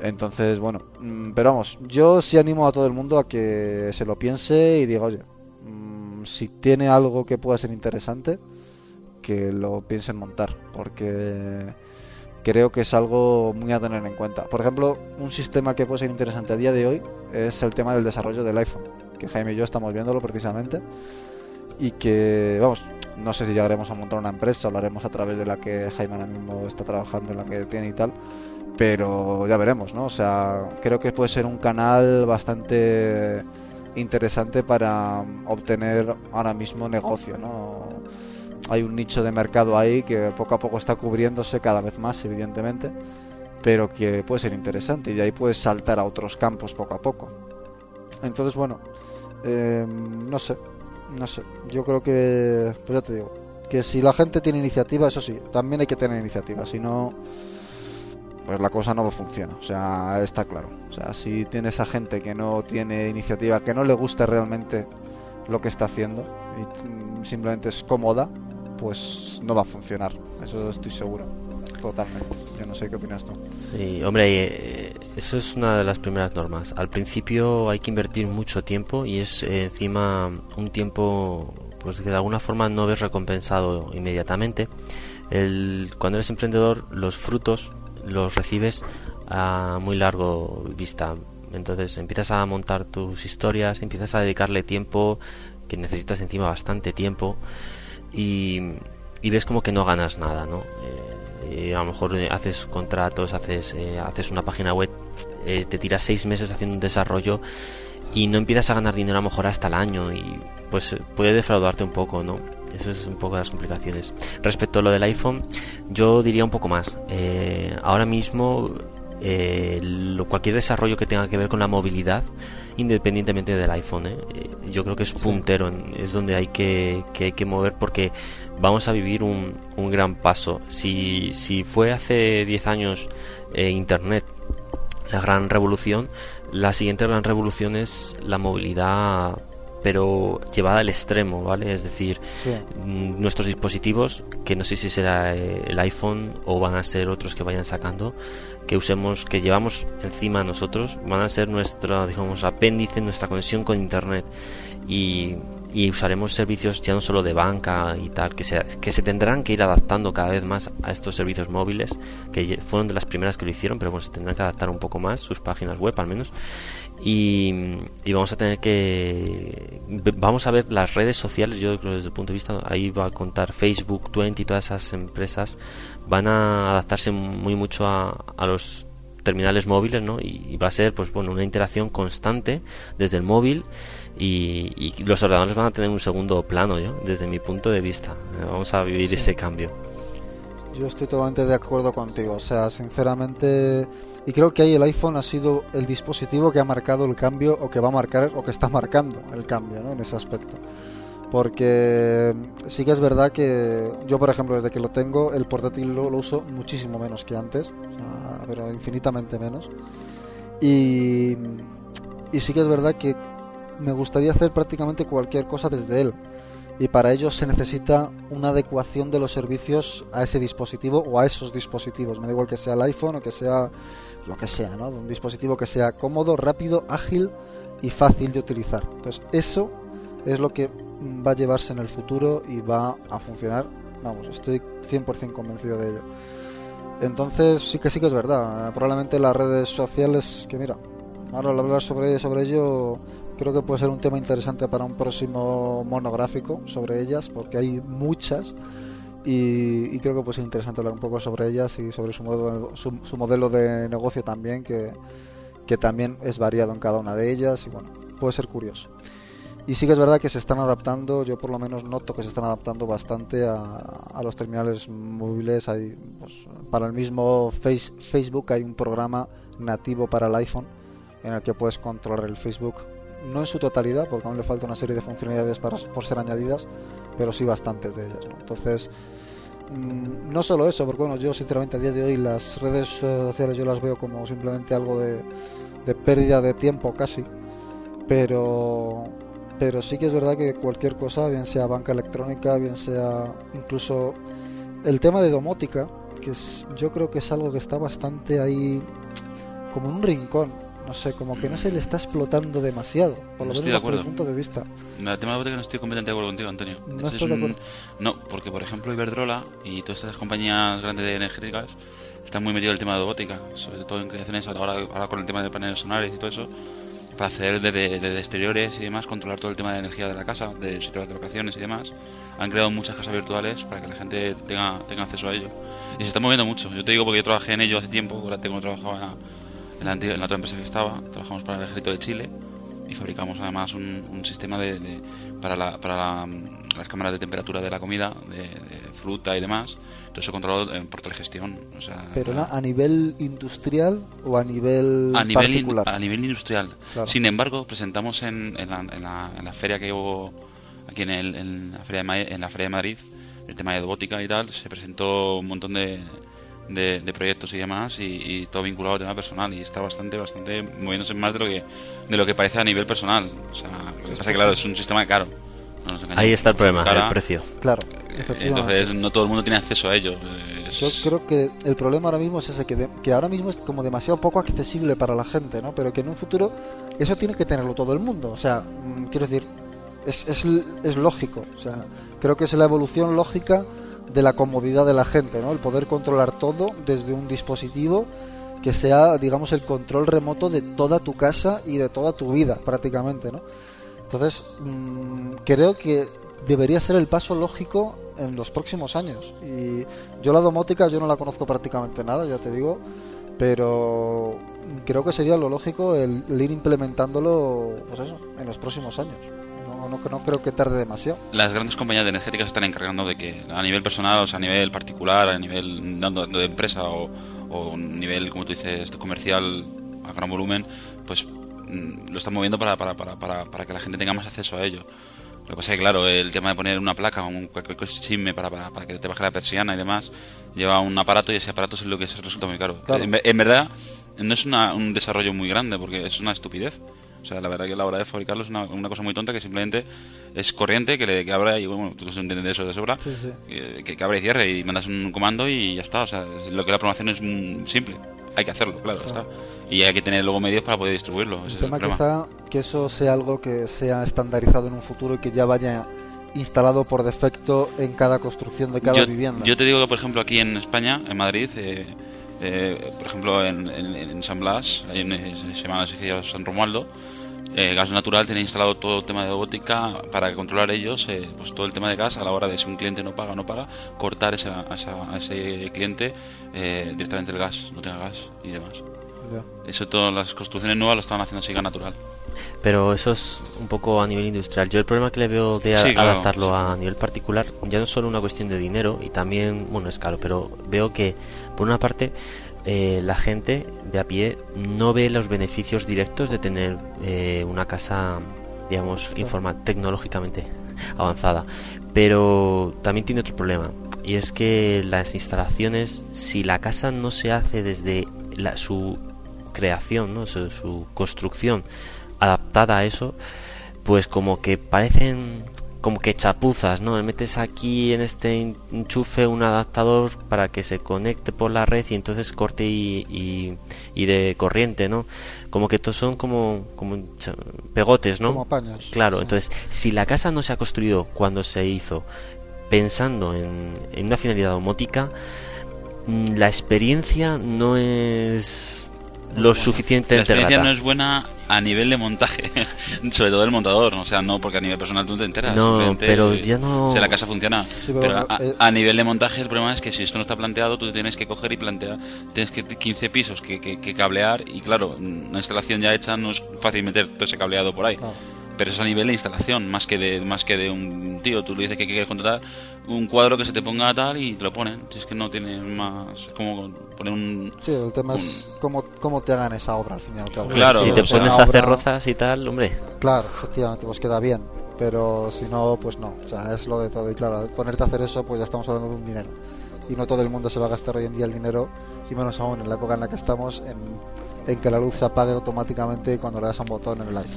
Entonces, bueno, mm, pero vamos, yo sí animo a todo el mundo a que se lo piense y diga, oye, mm, si tiene algo que pueda ser interesante, que lo piensen montar, porque creo que es algo muy a tener en cuenta. Por ejemplo, un sistema que puede ser interesante a día de hoy es el tema del desarrollo del iPhone, que Jaime y yo estamos viéndolo precisamente, y que, vamos, no sé si llegaremos a montar una empresa o lo haremos a través de la que Jaime ahora mismo está trabajando, en la que tiene y tal, pero ya veremos, ¿no? O sea, creo que puede ser un canal bastante interesante para obtener ahora mismo negocio, ¿no? Hay un nicho de mercado ahí que poco a poco está cubriéndose cada vez más, evidentemente, pero que puede ser interesante y de ahí puedes saltar a otros campos poco a poco. Entonces, bueno, em, no sé, no sé, yo creo que, pues ya te digo, que si la gente tiene iniciativa, eso sí, también hay que tener iniciativa, si no, pues la cosa no funciona, o sea, está claro. O sea, si tienes a gente que no tiene iniciativa, que no le gusta realmente lo que está haciendo y simplemente es cómoda, pues no va a funcionar. Eso estoy seguro. Totalmente. Yo no sé qué opinas tú. Sí, hombre, eh, eso es una de las primeras normas. Al principio hay que invertir mucho tiempo y es eh, encima un tiempo pues que de alguna forma no ves recompensado inmediatamente. El, cuando eres emprendedor, los frutos los recibes a muy largo vista. Entonces empiezas a montar tus historias, empiezas a dedicarle tiempo, que necesitas encima bastante tiempo y, ves como que no ganas nada, ¿no? Eh, a lo mejor haces contratos, haces, eh, haces una página web eh, te tiras seis meses haciendo un desarrollo y no empiezas a ganar dinero a lo mejor hasta el año y pues puede defraudarte un poco, ¿no? Eso es un poco las complicaciones. Respecto a lo del iPhone, yo diría un poco más. Eh, ahora mismo, eh, cualquier desarrollo que tenga que ver con la movilidad, independientemente del iPhone, ¿eh? yo creo que es puntero, es donde hay que, que, hay que mover porque vamos a vivir un, un gran paso. Si, si fue hace 10 años Internet la gran revolución, la siguiente gran revolución es la movilidad pero llevada al extremo, ¿vale? Es decir, mm, nuestros dispositivos, que no sé si será eh, el iPhone o van a ser otros que vayan sacando, que usemos, que llevamos encima nosotros, van a ser nuestro, digamos, apéndice, nuestra conexión con Internet. Y, y usaremos servicios ya no solo de banca y tal, que se, que se tendrán que ir adaptando cada vez más a estos servicios móviles, que fueron de las primeras que lo hicieron, pero bueno, se tendrán que adaptar un poco más, sus páginas web al menos. Y, vamos a tener que vamos a ver las redes sociales yo creo desde el punto de vista ahí va a contar Facebook 20 y todas esas empresas van a adaptarse muy mucho a, los terminales móviles ¿no? y, va a ser pues bueno una interacción constante desde el móvil y, los ordenadores van a tener un segundo plano yo desde mi punto de vista vamos a vivir ese cambio yo estoy totalmente de acuerdo contigo o sea sinceramente y creo que ahí el iPhone ha sido el dispositivo que ha marcado el cambio o que va a marcar o que está marcando el cambio ¿no? en ese aspecto. Porque sí que es verdad que yo, por ejemplo, desde que lo tengo, el portátil lo, uso muchísimo menos que antes, pero infinitamente menos. Y, y sí que es verdad que me gustaría hacer prácticamente cualquier cosa desde él y para ello se necesita una adecuación de los servicios a ese dispositivo o a esos dispositivos. Me da igual que sea el iPhone o que sea lo que sea, ¿no? Un dispositivo que sea cómodo, rápido, ágil y fácil de utilizar. Entonces, eso es lo que va a llevarse en el futuro y va a funcionar. Vamos, estoy 100% convencido de ello. Entonces, sí que sí que es verdad. Probablemente las redes sociales, que mira, ahora al hablar sobre, sobre ello, creo que puede ser un tema interesante para un próximo monográfico sobre ellas, porque hay muchas y, creo que puede ser interesante hablar un poco sobre ellas y sobre su, modo, su, modelo de negocio también, que, que, también es variado en cada una de ellas y bueno, puede ser curioso. Y sí que es verdad que se están adaptando, yo por lo menos noto que se están adaptando bastante a, a los terminales móviles. Hay, pues, para el mismo face, Facebook hay un programa nativo para el iPhone en el que puedes controlar el Facebook, no en su totalidad, porque aún le falta una serie de funcionalidades para, por ser añadidas, pero sí bastantes de ellas. Entonces, Mm, no solo eso, porque bueno, yo sinceramente a día de hoy las redes sociales yo las veo como simplemente algo de, pérdida de tiempo casi, pero pero sí que es verdad que cualquier cosa, bien sea banca electrónica, bien sea incluso el tema de domótica, que es, yo creo que es algo que está bastante ahí como en un rincón no sé, como que no se le está explotando demasiado, por lo menos desde mi punto de vista. El tema de que no estoy completamente de acuerdo contigo, Antonio. No estoy de acuerdo. No, porque por ejemplo Iberdrola y todas estas compañías grandes de energéticas están muy metidos en el tema de robótica, sobre todo en creaciones ahora, ahora con el tema de paneles solares y todo eso, para hacer desde, exteriores y demás, controlar todo el tema de energía de la casa, de sitios de vacaciones y demás. Han creado muchas casas virtuales para que la gente tenga, tenga acceso a ello. Y se está moviendo mucho. Yo te digo porque yo trabajé en ello hace tiempo, ahora tengo trabajado en en la, otra empresa que estaba, trabajamos para el ejército de Chile y fabricamos además un, sistema de, para, la, para las cámaras de temperatura de la comida, de, fruta y demás. Todo eso controlado por telegestión. O sea, ¿Pero a nivel industrial o a nivel a nivel particular? a nivel industrial. Sin embargo, presentamos en, en, la, en, la, feria que hubo aquí en, el, en, la feria de, en la Feria de Madrid, el tema de robótica y tal, se presentó un montón de de, proyectos y demás y, todo vinculado al tema personal y está bastante bastante moviéndose más de lo que de lo que parece a nivel personal. O sea lo que pasa que claro es un sistema caro ahí está el problema el precio. Claro entonces no todo el mundo tiene acceso a ello yo creo que el problema ahora mismo es ese que, que ahora mismo es como demasiado poco accesible para la gente no pero que en un futuro eso tiene que tenerlo todo el mundo o sea mm, quiero decir es, es, es lógico o sea creo que es la evolución lógica de la comodidad de la gente, ¿no? El poder controlar todo desde un dispositivo que sea, digamos, el control remoto de toda tu casa y de toda tu vida, prácticamente, ¿no? Entonces, mm, creo que debería ser el paso lógico en los próximos años. Y yo la domótica, yo no la conozco prácticamente nada, ya te digo, pero creo que sería lo lógico el, ir implementándolo pues eso, en los próximos años. No, no, no, creo que tarde demasiado. Las grandes compañías de energéticas están encargando de que a nivel personal, o sea, a nivel particular, a nivel de empresa o, o nivel, como tú dices, comercial a gran volumen, pues mm, lo están moviendo para, para, para, para, que la gente tenga más acceso a ello. Lo que pasa es que, claro, el tema de poner una placa o un, cualquier chisme para, para, que te baje la persiana y demás, lleva un aparato y ese aparato es lo que resulta muy caro. En, verdad, no es un desarrollo muy grande porque es una estupidez. O sea, la verdad que la hora de fabricarlo es una, una cosa muy tonta que simplemente es corriente, que, le, que abra y, bueno, tú entiendes de eso de sobra, Que, que, abre y cierre y mandas un comando y ya está. O sea, lo que la programación es simple. Hay que hacerlo, claro, está. Y hay que tener luego medios para poder distribuirlo. El tema quizá que eso sea algo que sea estandarizado en un futuro y que ya vaya instalado por defecto en cada construcción de cada vivienda. Yo te digo que, por ejemplo, aquí en España, en Madrid, eh, eh, por ejemplo, en, en, San Blas, hay se llama la San Romualdo, eh, gas Natural tiene instalado todo el tema de robótica para controlar ellos eh, pues todo el tema de gas a la hora de si un cliente no paga no paga cortar esa, a, ese cliente eh, directamente el gas no tenga gas y demás. Eso todas las construcciones nuevas lo están haciendo así gas natural. Pero eso es un poco a nivel industrial. Yo el problema que le veo de adaptarlo a nivel particular ya no es solo una cuestión de dinero y también, bueno, es caro, pero veo que por una parte eh, la gente de a pie no ve los beneficios directos de tener eh, una casa, digamos, informa tecnológicamente avanzada. Pero también tiene otro problema, y es que las instalaciones, si la casa no se hace desde su creación, ¿no? su construcción adaptada a eso, pues como que parecen como que chapuzas, ¿no? Metes aquí en este enchufe un adaptador para que se conecte por la red y entonces corte y, y, de corriente, ¿no? Como que estos son como, como pegotes, ¿no? Como paños. Claro, entonces si la casa no se ha construido cuando se hizo pensando en, en una finalidad domótica, mm, la experiencia no es lo suficiente La experiencia no es buena a nivel de montaje, sobre todo el montador, o sea, no porque a nivel personal tú te enteras. No, pero ya no. O sea, la casa funciona. pero, eh, a, nivel de montaje, el problema es que si esto no está planteado, tú tienes que coger y plantear. Tienes que 15 pisos que, que, cablear, y claro, una instalación ya hecha no es fácil meter todo ese cableado por ahí pero es a nivel de instalación más que de más que de un tío. Tú le dices que quieres contratar un cuadro que se te ponga tal y te lo ponen. Si es que no tiene más es como poner un sí el tema es cómo, cómo te hagan esa obra al final claro si te pones a hacer rozas y tal hombre. Claro efectivamente pues queda bien pero si no pues no. O sea es lo de todo. Y claro ponerte a hacer eso pues ya estamos hablando de un dinero. Y no todo el mundo se va a gastar hoy en día el dinero y menos aún en la época en la que estamos en, en que la luz se apague automáticamente cuando le das a un botón en el aire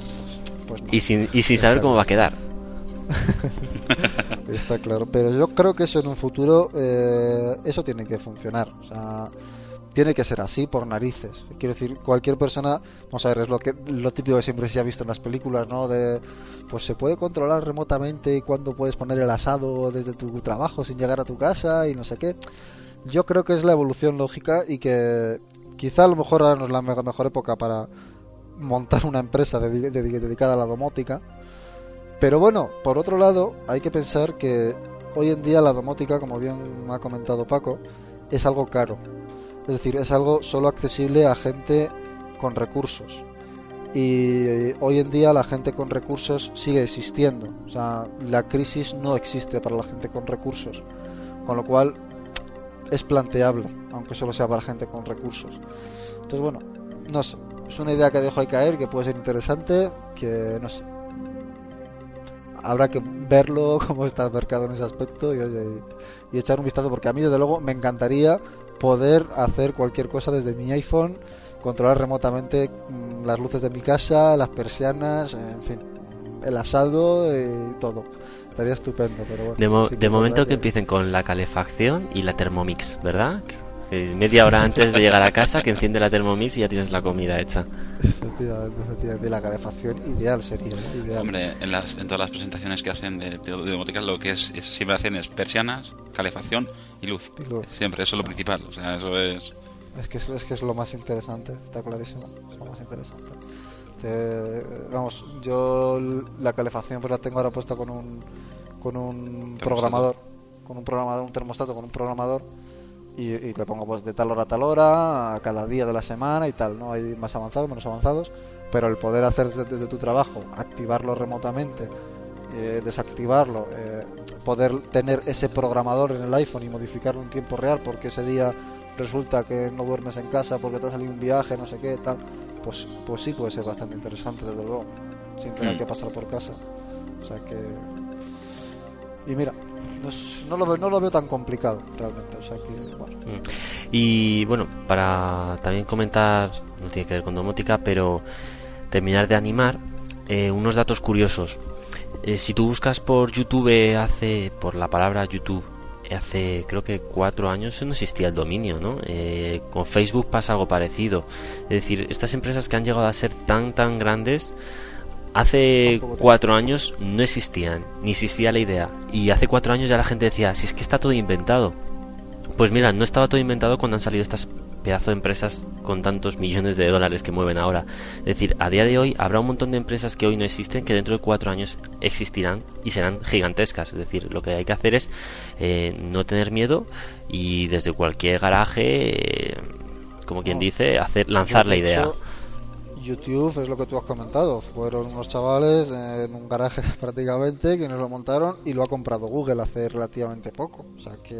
pues y sin, y sin saber cómo va a quedar. Está claro, pero yo creo que eso en un futuro, eh, eso tiene que funcionar. O sea, tiene que ser así por narices. Quiero decir, cualquier persona, vamos a ver, es lo, que, lo típico que siempre se ha visto en las películas, ¿no? De, pues se puede controlar remotamente cuando puedes poner el asado desde tu trabajo sin llegar a tu casa y no sé qué. Yo creo que es la evolución lógica y que quizá a lo mejor ahora no es la mejor época para montar una empresa dedicada a la domótica. Pero bueno, por otro lado, hay que pensar que hoy en día la domótica, como bien ha comentado Paco, es algo caro. Es decir, es algo solo accesible a gente con recursos. Y hoy en día la gente con recursos sigue existiendo. O sea, la crisis no existe para la gente con recursos. Con lo cual es planteable, aunque solo sea para gente con recursos. Entonces, bueno, no sé es una idea que dejo ahí caer, que puede ser interesante, que no sé. Habrá que verlo, cómo está el mercado en ese aspecto y, y, echar un vistazo, porque a mí desde luego me encantaría poder hacer cualquier cosa desde mi iPhone, controlar remotamente mm, las luces de mi casa, las persianas, en fin, el asado y todo. Estaría estupendo, pero bueno. De, momento que empiecen con la calefacción y la Thermomix, ¿verdad? Eh, media hora antes de llegar a casa que enciende la Thermomix y ya tienes la comida hecha. Efectivamente, efectivamente. La calefacción ideal sería. Ideal. Hombre, en, las, en todas las presentaciones que hacen de, de, lo que es, siempre hacen es persianas, calefacción y luz. Siempre, eso es lo principal. O sea, eso es. Es que es, que es lo más interesante, está clarísimo. Es lo más interesante. vamos, yo la calefacción pues la tengo ahora puesta con un con un programador, con un programador, un termostato con un programador y, y le pongo pues de tal hora a tal hora, a cada día de la semana y tal, ¿no? Hay más avanzados, menos avanzados, pero el poder hacer desde, tu trabajo, activarlo remotamente, eh, desactivarlo, eh, poder tener ese programador en el iPhone y modificarlo en tiempo real porque ese día resulta que no duermes en casa porque te ha salido un viaje, no sé qué, tal, pues, pues sí puede ser bastante interesante, desde luego, sin tener Mm. que pasar por casa. O sea que... Y mira, no, es- no lo, veo, no lo veo tan complicado realmente, o sea que. Y bueno, para también comentar, no tiene que ver con domótica, pero terminar de animar, eh, unos datos curiosos. Eh, si tú buscas por YouTube hace, por la palabra YouTube, eh, hace creo que cuatro años no existía el dominio, ¿no? Eh, con Facebook pasa algo parecido. Es decir, estas empresas que han llegado a ser tan, tan grandes, hace cuatro años no existían, ni existía la idea. Y hace cuatro años ya la gente decía, si es que está todo inventado. Pues mira, no estaba todo inventado cuando han salido estas pedazo de empresas con tantos millones de dólares que mueven ahora. Es decir, a día de hoy habrá un montón de empresas que hoy no existen que dentro de cuatro años existirán y serán gigantescas. Es decir, lo que hay que hacer es eh, no tener miedo y desde cualquier garaje, eh, como quien No. dice, hacer lanzar la idea. hecho, YouTube es lo que tú has comentado. Fueron unos chavales en un garaje prácticamente que nos lo montaron y lo ha comprado Google hace relativamente poco. O sea que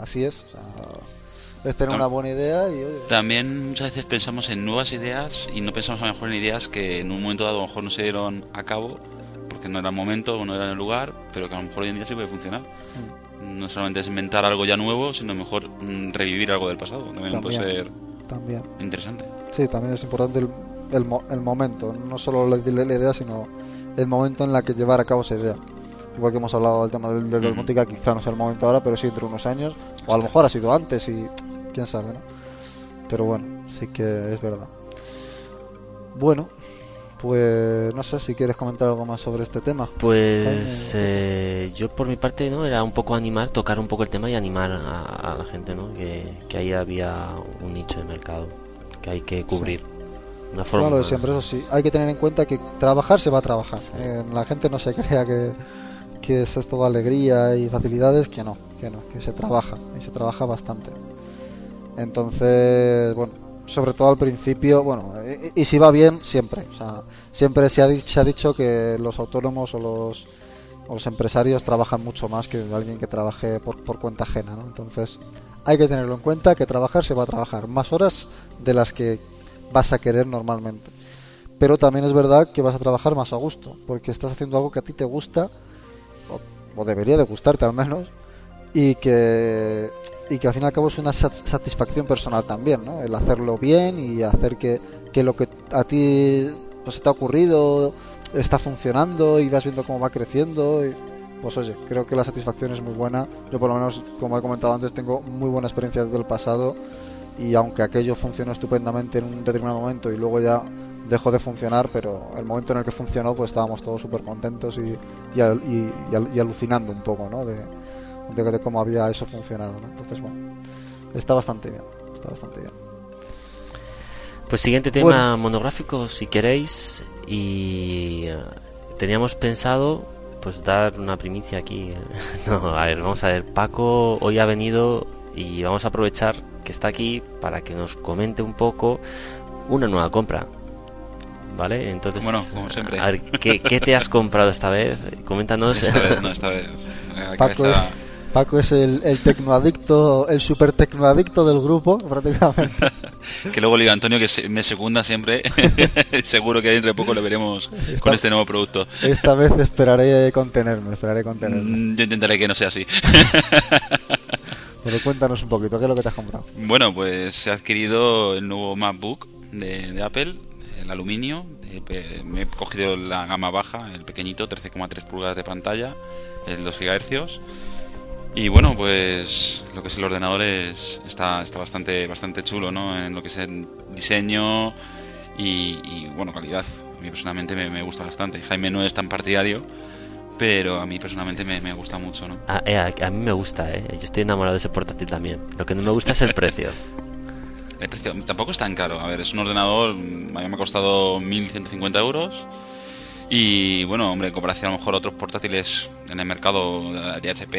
así es. O sea, es tener una buena idea y oye, También muchas veces pensamos en nuevas ideas y no pensamos a lo mejor en ideas que en un momento dado a lo mejor no se dieron a cabo porque no era el momento o no era el lugar, pero que a lo mejor hoy en día sí puede funcionar. mm, No solamente es inventar algo ya nuevo, sino mejor mm, revivir algo del pasado. También, puede También. ser también. interesante. Sí, también es importante el, el, el momento, no solo la- la idea, sino el momento en la que llevar a cabo esa idea. Igual que hemos hablado del tema del, de la Ujú. domótica, quizá no sea el momento ahora, pero sí entre unos años, o a lo mejor ha sido antes y quién sabe, ¿no? Pero bueno, sí que es verdad. Bueno, pues no sé si quieres comentar algo más sobre este tema. Pues eh, yo por mi parte no era un poco animar, tocar un poco el tema y animar a, a la gente, ¿no? Que, que ahí había un nicho de mercado que hay que cubrir. Una forma. Claro, siempre, eso sí. Hay que tener en cuenta que trabajar se va a trabajar. Sí. Eh, la gente no se crea que, que es esto alegría y facilidades, que no, que no, que se trabaja, y se trabaja bastante. Entonces, bueno, sobre todo al principio, bueno, y, si va bien, siempre. Siempre se ha, di- se ha dicho que los autónomos o los, o los empresarios trabajan mucho más que alguien que trabaje por, por cuenta ajena, ¿no? Entonces, hay que tenerlo en cuenta que trabajar se va a trabajar más horas de las que vas a querer normalmente. Pero también es verdad que vas a trabajar más a gusto, porque estás haciendo algo que a ti te gusta, o, debería de gustarte al menos, y que, y que al fin y al cabo es una sat- satisfacción personal también, ¿no? El hacerlo bien y hacer que, que lo que a ti pues, te ha ocurrido está funcionando y vas viendo cómo va creciendo. Pues oye, creo que la satisfacción es muy buena. Yo por lo menos, como he comentado antes, tengo muy buena experiencia del pasado y aunque aquello funcionó estupendamente en un determinado momento y luego ya dejó de funcionar, pero el momento en el que funcionó pues estábamos todos súper contentos y, y, al- y- y al- y alucinando un poco, ¿no? De, de, de cómo había eso funcionado, ¿no? Entonces, bueno, está bastante bien, está bastante bien. Pues siguiente tema Bueno. monográfico, si queréis. Y eh, teníamos pensado pues dar una primicia aquí. no, a ver, vamos a ver. Paco hoy ha venido y vamos a aprovechar que está aquí para que nos comente un poco una nueva compra. ¿Vale? Entonces, Bueno, como siempre. a ver, ¿qué, qué te has comprado esta vez? Coméntanos. Esta vez, no, esta vez. La Paco es, Paco es el, el tecnoadicto, el super tecnoadicto del grupo, prácticamente. Que luego le digo a Antonio que se- me secunda siempre. Seguro que dentro de poco lo veremos con este nuevo producto. Esta vez esperaré contenerme, esperaré contenerme. Mm, Yo intentaré que no sea así. Pero cuéntanos un poquito, ¿qué es lo que te has comprado? Bueno, pues he adquirido el nuevo MacBook de, de Apple, el aluminio. Eh, Me he cogido la gama baja, el pequeñito, 13,3 pulgadas de pantalla, el 2 GHz. Y bueno, pues lo que es el ordenador es, está, está bastante, bastante chulo, ¿no? En lo que es el diseño y, y, bueno, calidad. A mí personalmente me, me gusta bastante. Jaime no es tan partidario, pero a mí personalmente me, me gusta mucho, ¿no? A, eh, a- a mí me gusta, ¿eh? Yo estoy enamorado de ese portátil también. Lo que no me gusta es el precio. El precio tampoco es tan caro. A ver, es un ordenador, mm, a mí me ha costado 1.150 euros. Y bueno, hombre, en comparación a lo mejor a otros portátiles en el mercado de HP,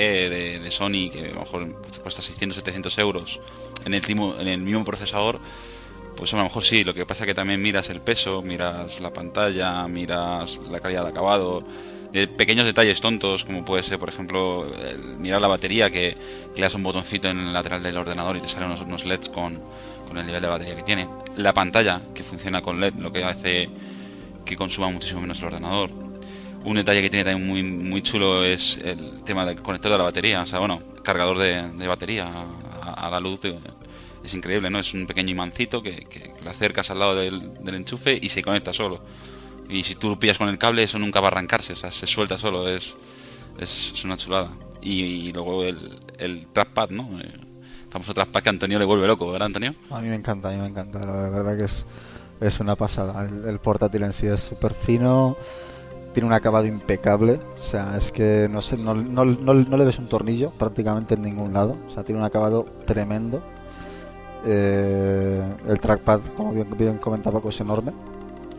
de, Sony, que a lo mejor cuesta 600, 700 euros en el, mismo, en el mismo procesador, pues a lo mejor sí. Lo que pasa es que también miras el peso, miras la pantalla, miras la calidad de acabado, eh, pequeños detalles tontos, como puede ser, por ejemplo, mirar la batería, que, que, le das un botoncito en el lateral del ordenador y te salen unos, unos LEDs con, el nivel de batería que tiene. La pantalla, que funciona con LED, lo que hace que consuma muchísimo menos el ordenador. Un detalle que tiene también muy, muy chulo es el tema del conector de la batería, o sea, bueno, cargador de, batería a, la luz. Es increíble, ¿no? Es un pequeño imancito que, que lo acercas al lado del, enchufe y se conecta solo. Y si tú lo pillas con el cable, eso nunca va a arrancarse, o sea, se suelta solo, es, es, una chulada. Y, y, luego el, el trackpad, ¿no? Famoso trackpad que a Antonio le vuelve loco, ¿verdad, Antonio? A mí me encanta, a mí me encanta, la verdad que es es una pasada. El, el portátil en sí es súper fino, tiene un acabado impecable, o sea, es que no, sé, no, no, no, no, le ves un tornillo prácticamente en ningún lado, o sea, tiene un acabado tremendo. Eh, el trackpad, como bien, bien comentaba, es enorme.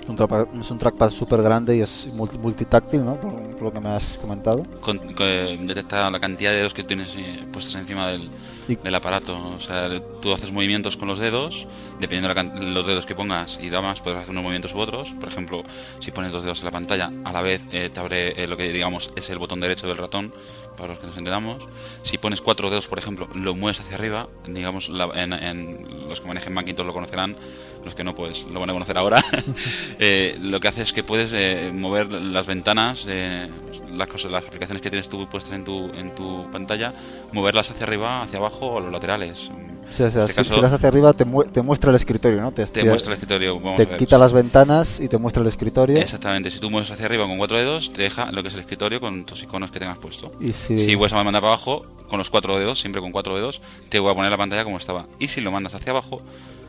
Es un, trackpad, es un trackpad súper grande y es multi, multitáctil, ¿no? Por, por, lo que me has comentado. Con, con, detecta la cantidad de dedos que tienes eh, puestos encima del. Del aparato. O sea, tú haces movimientos con los dedos, dependiendo de los dedos que pongas y damas, puedes hacer unos movimientos u otros. Por ejemplo, si pones dos dedos en la pantalla, a la vez eh, te abre eh, lo que digamos es el botón derecho del ratón, para los que nos entendamos. Si pones cuatro dedos, por ejemplo, lo mueves hacia arriba, digamos, la, en, en, los que manejen Macintosh lo conocerán, los que no, pues lo van a conocer ahora. eh, lo que hace es que puedes eh, mover las ventanas, las, cosas, las aplicaciones que tienes tú puestas en tu, en tu pantalla, moverlas hacia arriba, hacia abajo o a los laterales. O sea, este si, caso, si, las hacia arriba te, mu te, muestra el escritorio, ¿no? Te, te muestra el escritorio. te quita las ventanas y te muestra el escritorio. Exactamente. Si tú mueves hacia arriba con cuatro dedos, te deja lo que es el escritorio con tus iconos que tengas puesto. Y si, si vuelves a mandar para abajo, con los cuatro dedos, siempre con cuatro dedos, te voy a poner la pantalla como estaba. Y si lo mandas hacia abajo,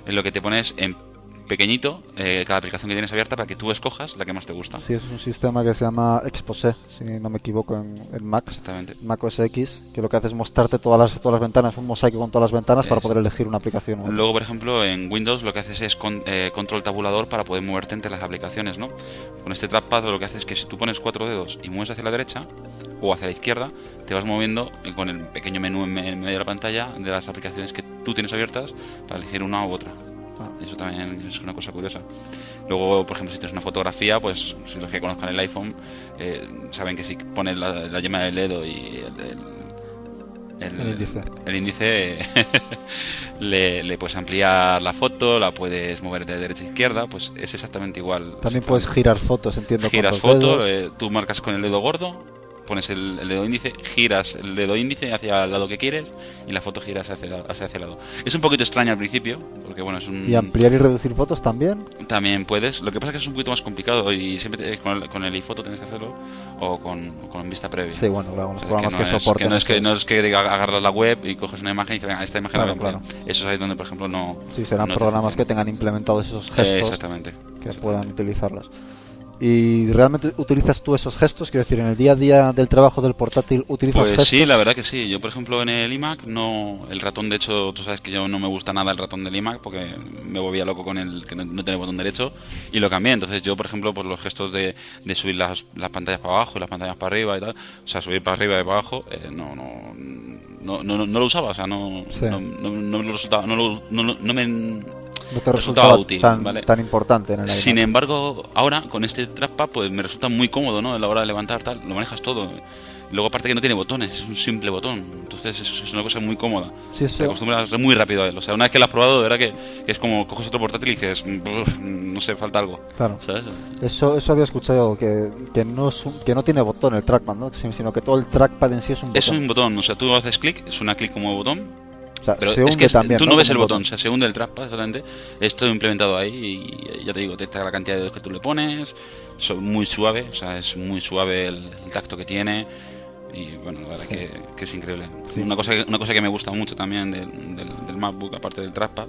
lo que te pones en pequeñito eh, cada aplicación que tienes abierta para que tú escojas la que más te gusta. Sí, es un sistema que se llama Exposé, si no me equivoco, en, en Mac. Exactamente. Mac OS X, que lo que hace es mostrarte todas las, todas las ventanas, un mosaico con todas las ventanas es. para poder elegir una aplicación. Luego, por ejemplo, en Windows lo que haces es con, eh, control tabulador para poder moverte entre las aplicaciones, ¿no? Con este trackpad lo que haces es que si tú pones cuatro dedos y mueves hacia la derecha o hacia la izquierda, te vas moviendo con el pequeño menú en medio de la pantalla de las aplicaciones que tú tienes abiertas para elegir una u otra. Eso también es una cosa curiosa. Luego, por ejemplo, si tienes una fotografía, pues si los que conozcan el iPhone eh, saben que si pones la, la, yema del dedo y el, el, el índice, el índice le, le, puedes ampliar la foto, la puedes mover de derecha a izquierda, pues es exactamente igual. También puedes girar fotos, entiendo. Giras fotos, eh, tú marcas con el dedo gordo pones el, el, dedo índice, giras el dedo índice hacia el lado que quieres y la foto giras hacia, hacia ese lado. Es un poquito extraño al principio, porque bueno, es un... ¿Y ampliar y reducir fotos también? También puedes, lo que pasa es que es un poquito más complicado y siempre te, con, el, con el iPhoto tienes que hacerlo o con, con vista previa. Sí, bueno, claro, los programas que, no que soporten. Que no, es que, no es que agarras la web y coges una imagen y dices, esta imagen claro, la claro. Eso es ahí donde, por ejemplo, no... Sí, serán no programas que tengan implementados esos gestos eh, exactamente. que exactamente. puedan utilizarlos. ¿Y realmente utilizas tú esos gestos? Quiero decir, en el día a día del trabajo del portátil utilizas pues gestos. sí, la verdad que sí. Yo, por ejemplo, en el iMac, no, el ratón, de hecho, tú sabes que yo no me gusta nada el ratón del iMac porque me volvía loco con el que no, no tiene botón derecho y lo cambié. Entonces, yo, por ejemplo, pues los gestos de, de subir las, las, pantallas para abajo y las pantallas para arriba y tal, o sea, subir para arriba y para abajo, eh, no, no, no, no, no, lo usaba, o sea, no, sí. no, no, no, me resultaba, no, no, no me no te resultaba útil, tan, ¿vale? tan importante en el Sin embargo, ahora con este trackpad pues me resulta muy cómodo, ¿no? A la hora de levantar tal, lo manejas todo. Luego aparte que no tiene botones, es un simple botón. Entonces es, es una cosa muy cómoda. Sí, eso... Te acostumbras muy rápido a él. O sea, una vez que lo has probado, de verdad que, que es como coges otro portátil y dices, no sé, falta algo. Claro. ¿sabes? Eso, eso había escuchado, que, que, no es un, que no tiene botón el trackpad, ¿no? Sino que todo el trackpad en sí es un botón. Es un botón, o sea, tú haces clic, es una clic como botón, o sea, pero se hunde es que también, tú no, ¿no? ves el Como botón, o sea, se hunde el trackpad exactamente. Es todo implementado ahí y ya te digo, detecta la cantidad de dedos que tú le pones, es muy suave, o sea, es muy suave el, el tacto que tiene y bueno, la verdad sí. que, que, es increíble. Sí. Una, cosa que, una cosa que me gusta mucho también del, del, del, MacBook, aparte del trackpad,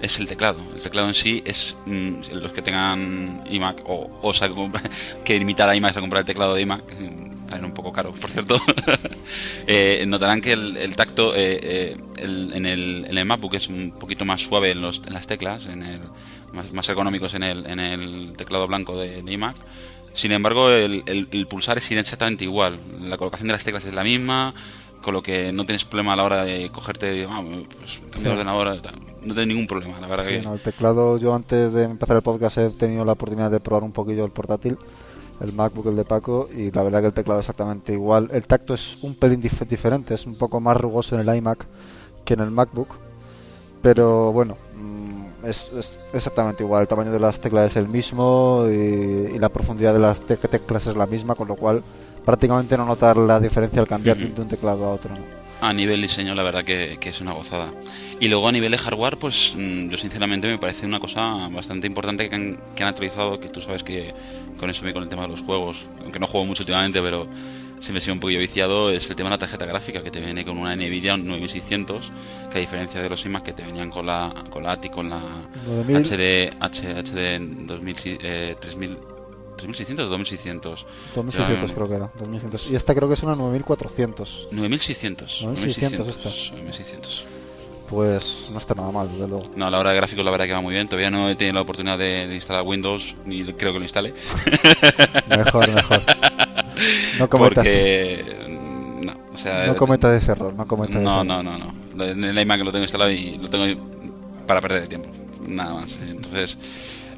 es el teclado. El teclado en sí es, mmm, los que tengan iMac o, o sea, que imitar a iMac a comprar el teclado de iMac, salen un poco caros, por cierto, eh, notarán que el, el tacto eh, eh, el, en, el, en el MacBook es un poquito más suave en, los, en las teclas, en el, más, más económicos en el, en el teclado blanco de, de iMac Sin embargo, el, pulsar es exactamente igual. La colocación de las teclas es la misma, con lo que no tienes problema a la hora de cogerte, ah, pues, Sí. de ordenador, tal. no tienes ningún problema, la verdad Sí, que... no, el teclado, yo antes de empezar el podcast he tenido la oportunidad de probar un poquillo el portátil, el MacBook, el de Paco, y la verdad que el teclado es exactamente igual. El tacto es un pelín dif- diferente, es un poco más rugoso en el iMac que en el MacBook, pero bueno, mm, es, es exactamente igual. El tamaño de las teclas es el mismo y, y la profundidad de las te- teclas es la misma, con lo cual prácticamente no notar la diferencia al cambiar de un- de un teclado a otro. ¿no? A nivel diseño, la verdad que, que es una gozada. Y luego a nivel de hardware, pues mm, yo sinceramente me parece una cosa bastante importante que han, que han actualizado, que tú sabes que con eso me con el tema de los juegos, aunque no juego mucho últimamente, pero siempre he sido un poquillo viciado, es el tema de la tarjeta gráfica, que te viene con una Nvidia 9600, que a diferencia de los iMac que te venían con la, con la ATI, con la 9000. HD, H- HD 2000, eh, 3000, 3600 o 2600. 2600 Ya, creo que era, 2600. Y esta creo que es una 9400. 9600. 9600 esta. 9600. Pues no está nada mal, desde luego. No, a la hora de gráficos la verdad que va muy bien. Todavía no he tenido la oportunidad de, de instalar Windows, ni creo que lo instale. Mejor, mejor. No cometas, Porque... mm, No, o sea... no cometas ese error, no cometas ese No, no, no, no. Lo- En el iMac lo tengo instalado y lo tengo para perder el tiempo. Nada más. Entonces,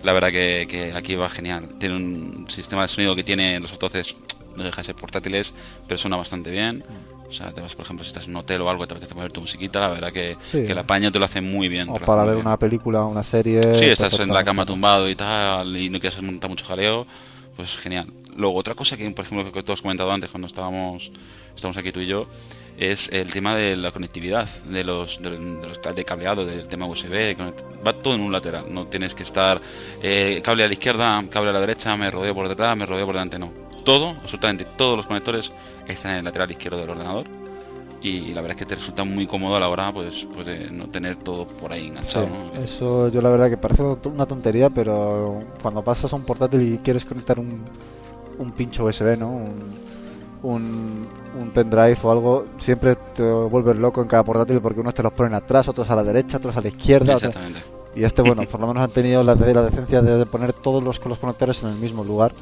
la verdad que, que aquí va genial. Tiene un sistema de sonido que tiene los altavoces, no deja de ser portátiles, pero suena bastante bien. O sea, te vas, por ejemplo, si estás en un hotel o algo, te apetece poner tu musiquita, la verdad que, Sí. que el apaño te lo hace muy bien. O para ver bien. una película, una serie. Sí, estás en la cama tumbado y tal, y no quieres montar mucho jaleo, pues genial. Luego, otra cosa que, por ejemplo, que tú has comentado antes cuando estábamos, estamos aquí tú y yo, es el tema de la conectividad, de los, de, de los de cableado, del tema USB. Va todo en un lateral, no tienes que estar eh, cable a la izquierda, cable a la derecha, me rodeo por detrás, me rodeo por delante, no. Todo, absolutamente todos los conectores están en el lateral izquierdo del ordenador. Y la verdad es que te resulta muy cómodo a la hora pues, pues de no tener todo por ahí Sí, enganchado. ¿no? eso yo la verdad que parece una tontería, pero cuando pasas a un portátil y quieres conectar un, un pincho USB, ¿no? Un, un, un pendrive o algo, siempre te vuelves loco en cada portátil porque unos te los ponen atrás, otros a la derecha, otros a la izquierda. otros- Exactamente. Y este, bueno, por lo menos han tenido la, la decencia de poner todos los, los conectores en el mismo lugar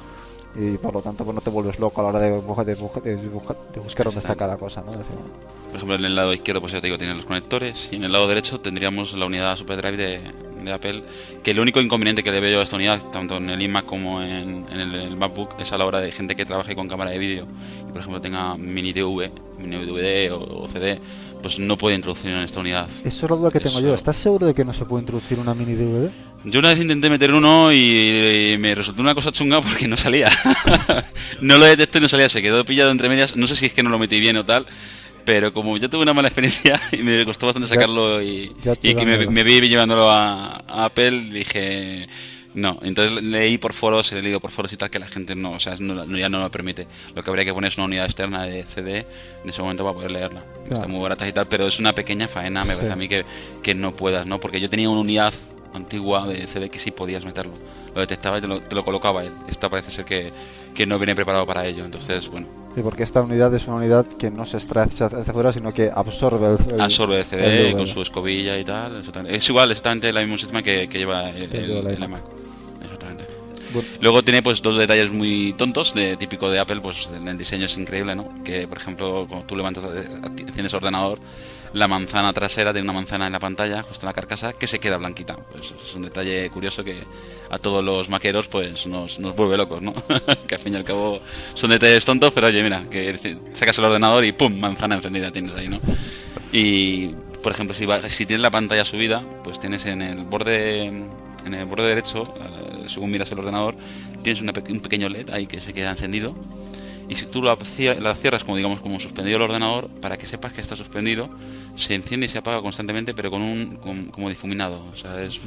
y por lo tanto pues no te vuelves loco a la hora de, de, de bu- de buscar dónde está cada cosa, ¿no? Decir, Por ejemplo, en el lado izquierdo, pues ya te digo, tiene los conectores. Y en el lado derecho tendríamos la unidad SuperDrive de, de Apple. Que el único inconveniente que le veo yo a esta unidad, tanto en el iMac como en, en el, el MacBook, es a la hora de gente que trabaje con cámara de vídeo. Y por ejemplo tenga mini DV, mini DVD o, o CD, pues no puede introducir en esta unidad. Eso es la duda que tengo yo. ¿Estás seguro de que no se puede introducir una mini DVD? Yo una vez intenté meter uno y, y me resultó una cosa chunga porque no salía. no lo detecté y no salía, se quedó pillado entre medias. No sé si es que no lo metí bien o tal, pero como yo tuve una mala experiencia y me costó bastante Ya- sacarlo y, ya que me, vi llevándolo a, a Apple, dije no. Entonces leí por foros, he leído por foros y tal que la gente no, o sea, no- ya no lo permite. Lo que habría que poner es una unidad externa de CD en ese momento para poder leerla. Claro. Está muy barata y tal, pero es una pequeña faena, me Sí. parece a mí que, que no puedas, ¿no? Porque yo tenía una unidad antigua de CD que sí podías meterlo. Lo detectaba y te lo, te lo colocaba él. Esta parece ser que, que no viene preparado para ello. Entonces, bueno, Sí, porque esta unidad es una unidad que no se extrae hacia afuera, sino que absorbe el, el- absorbe el CD el con su escobilla y tal. Es igual, exactamente el mismo sistema que, que lleva el, El la. Exactamente. Luego tiene pues dos detalles muy tontos, de típico de Apple, pues en el diseño es increíble, ¿no? Que por ejemplo, cuando tú levantas, tienes ordenador, la manzana trasera tiene una manzana en la pantalla, justo en la carcasa, que se queda blanquita. Pues es un detalle curioso que a todos los maqueros pues nos, nos vuelve locos, ¿no? que al fin y al cabo son detalles tontos, pero oye, mira, que sacas el ordenador y ¡pum! manzana encendida tienes ahí, ¿no? Y por ejemplo, si, va- si tienes la pantalla subida, pues tienes en el borde en el borde derecho, eh, según miras el ordenador, tienes una un pequeño LED ahí que se queda encendido. Y si tú la, la cierras como digamos como suspendido el ordenador, para que sepas que está suspendido, se enciende y se apaga constantemente, pero con un con- como difuminado. O sea, es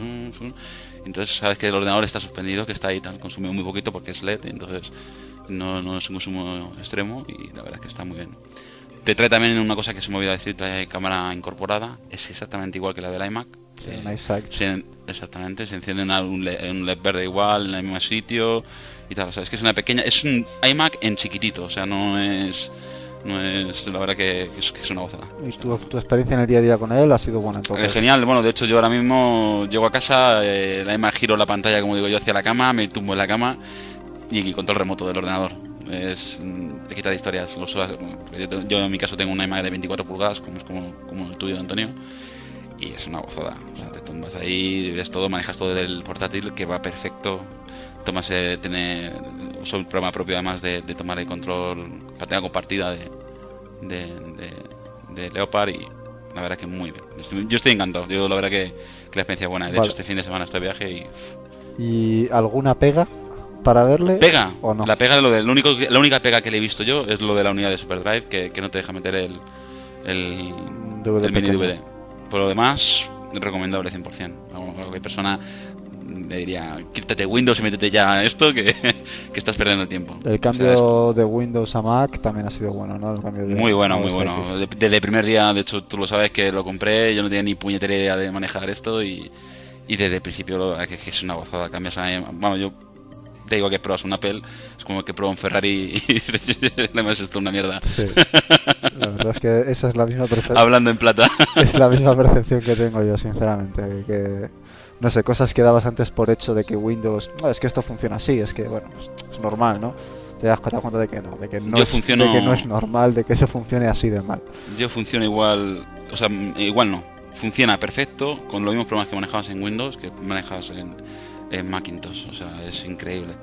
entonces sabes que el ordenador está suspendido, que está ahí tan consumido muy poquito porque es LED, entonces no, no es un consumo extremo y la verdad es que está muy bien. Te trae también una cosa que se me olvidó decir, trae cámara incorporada, es exactamente igual que la del iMac. Sí, Eh, se- exactamente, se enciende una- un, LED, un LED verde igual en el mismo sitio y tal. O sea, es que es una pequeña. Es un iMac en chiquitito, o sea, no es. No es. La verdad que, que es, que es una gozada. ¿Y tu, tu experiencia en el día a día con él ha sido buena entonces? Es genial, bueno, de hecho yo ahora mismo llego a casa, eh, la iMac giro la pantalla, como digo yo, hacia la cama, me tumbo en la cama y control remoto del ordenador. Es, mm, te quita de historias. Los, yo, en mi caso tengo una imagen de 24 pulgadas, como es como, como el tuyo, Antonio, y es una gozada. O sea, te tumbas ahí, ves todo, manejas todo del portátil, que va perfecto. Tomas, eh, tiene el programa propio además de, de tomar el control, pantalla compartida de, de, de, de Leopard y la verdad que muy bien. Estoy- Yo estoy encantado, yo la verdad que, que la experiencia es buena. De Vale. hecho, este fin de semana este viaje y ¿Y alguna pega para verle? Pega. ¿O no? La pega, lo de, lo único, que- la única pega que le he visto yo es lo de la unidad de Superdrive, que, que no te deja meter el, el, DVD el mini. DVD. Por lo demás, recomendable 100%. A cualquier persona le diría, quítate Windows y métete ya a esto, que, que estás perdiendo el tiempo. El O cambio sea, de Windows a Mac también ha sido bueno, ¿no? El cambio de muy bueno, muy bueno. X. Desde el primer día, de hecho, tú lo sabes que lo compré, yo no tenía ni puñetera idea de manejar esto y, y desde el principio lo, es que es una gozada. Cambias a, yo te digo que pruebas un Apple, es como que pruebo un Ferrari y además esto es una mierda. Sí. La verdad es que esa es la misma percepción. Hablando en plata. es la misma percepción que tengo yo, sinceramente. Que, no sé, cosas que dabas antes por hecho de que Windows. No, es que esto funciona así, es que, bueno, es, normal, ¿no? Te das cuenta cuenta de que no, de que no, Yo es, funciono- de que no es normal, de que eso funcione así de mal. Yo funciona igual, o sea, igual no. Funciona perfecto con los mismos problemas que manejabas en Windows que manejas en, en Macintosh. O sea, es increíble.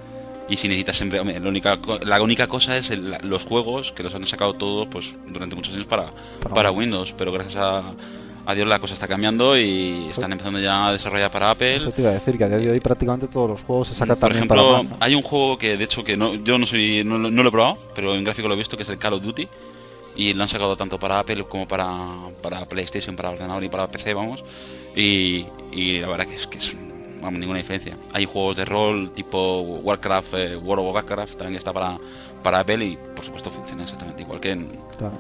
Y si necesitas siempre, hombre, la única, la única cosa es el- los juegos que los han sacado todos pues durante muchos años para, Para para Windows, pero gracias a, a Dios la cosa está cambiando y están empezando ya a desarrollar para Apple. Eso te iba a decir, que a día de hoy prácticamente todos los juegos se sacan Por también ejemplo, para Mac, ¿no? hay un juego que de hecho que no, yo no soy no, lo- no lo he probado, pero en gráfico lo he visto que es el Call of Duty y lo han sacado tanto para Apple como para, para PlayStation, para ordenador y para PC, vamos. Y, y la verdad que es que es vamos, ninguna diferencia. Hay juegos de rol tipo Warcraft, eh, World of Warcraft también está para para Apple y por supuesto funciona exactamente igual que en, Claro.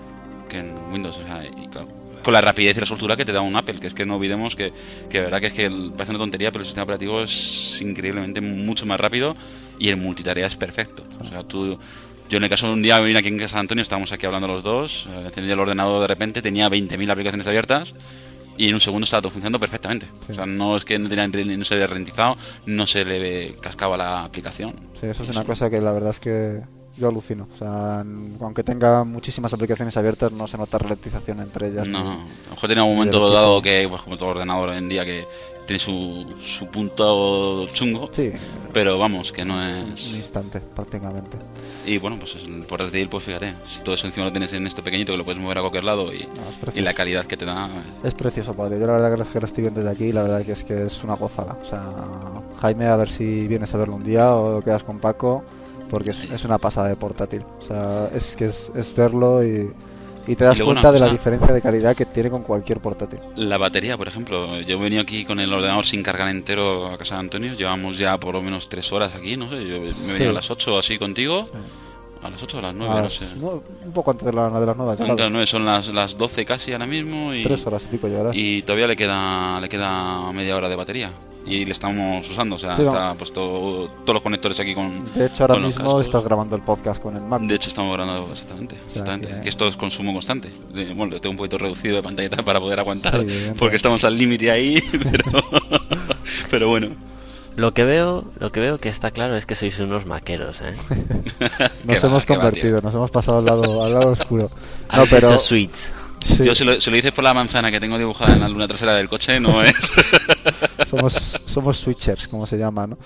que en Windows, o sea, y claro, con la rapidez y la soltura que te da un Apple, que es que no olvidemos que, que de verdad que es que el- parece una tontería, pero el sistema operativo es increíblemente mucho más rápido y el multitarea es perfecto. O sea, tú, yo en el caso de un día vine aquí en San Antonio, estábamos aquí hablando los dos, eh, encendí el ordenador de repente, tenía 20.000 aplicaciones abiertas y en un segundo estaba todo funcionando perfectamente. Sí. O sea, no es que no, tenía, no se había ralentizado, no se le cascaba la aplicación. Sí, eso es una cosa que la verdad es que yo alucino. O sea, aunque tenga muchísimas aplicaciones abiertas, no se nota ralentización entre ellas. No. A lo mejor tenía un momento dado que, pues como todo ordenador hoy en día, que tiene su, su punto chungo, Sí, pero vamos, que no un es... instante prácticamente. Y bueno, pues el portátil, pues fíjate, si todo eso encima lo tienes en esto pequeñito, que lo puedes mover a cualquier lado y, No, y la calidad que te da... Es precioso, padre. Yo la verdad que lo- que lo estoy viendo desde aquí, la verdad que es que es una gozada. O sea, Jaime, a ver si vienes a verlo un día o quedas con Paco, porque es, es una pasada de portátil. O sea, es que es, es verlo y, y te das Y luego cuenta de la diferencia de calidad que tiene con cualquier portátil. La batería, por ejemplo, yo he venido aquí con el ordenador sin cargar entero a casa de Antonio, llevamos ya por lo menos tres horas aquí, no sé, yo me he Sí. venido a las 8 así contigo, a las 8 o a las 9, A no las- sé. no, un poco antes de, la, de las nuevas, Son, claro, nueve, son las, las 12 casi ahora mismo y... Tres horas y pico llevarás. y todavía le queda le queda media hora de batería y le estamos usando o sea Sí, está puesto todos los conectores aquí con De hecho, ahora mismo cascos. estás grabando el podcast con el Mac. de hecho estamos grabando exactamente, sea, exactamente. que- que esto es consumo constante De- bueno tengo un poquito reducido de pantalla para poder aguantar Sí, porque estamos al límite ahí pero pero bueno Lo que veo, lo que veo que está claro es que sois unos maqueros, ¿eh? Nos va, hemos va, convertido, nos hemos pasado al lado, al lado oscuro. No, pero hecho switch. sí, yo se lo, se lo dices por la manzana que tengo dibujada en la luna trasera del coche no es somos, somos switchers, como se llama, ¿no?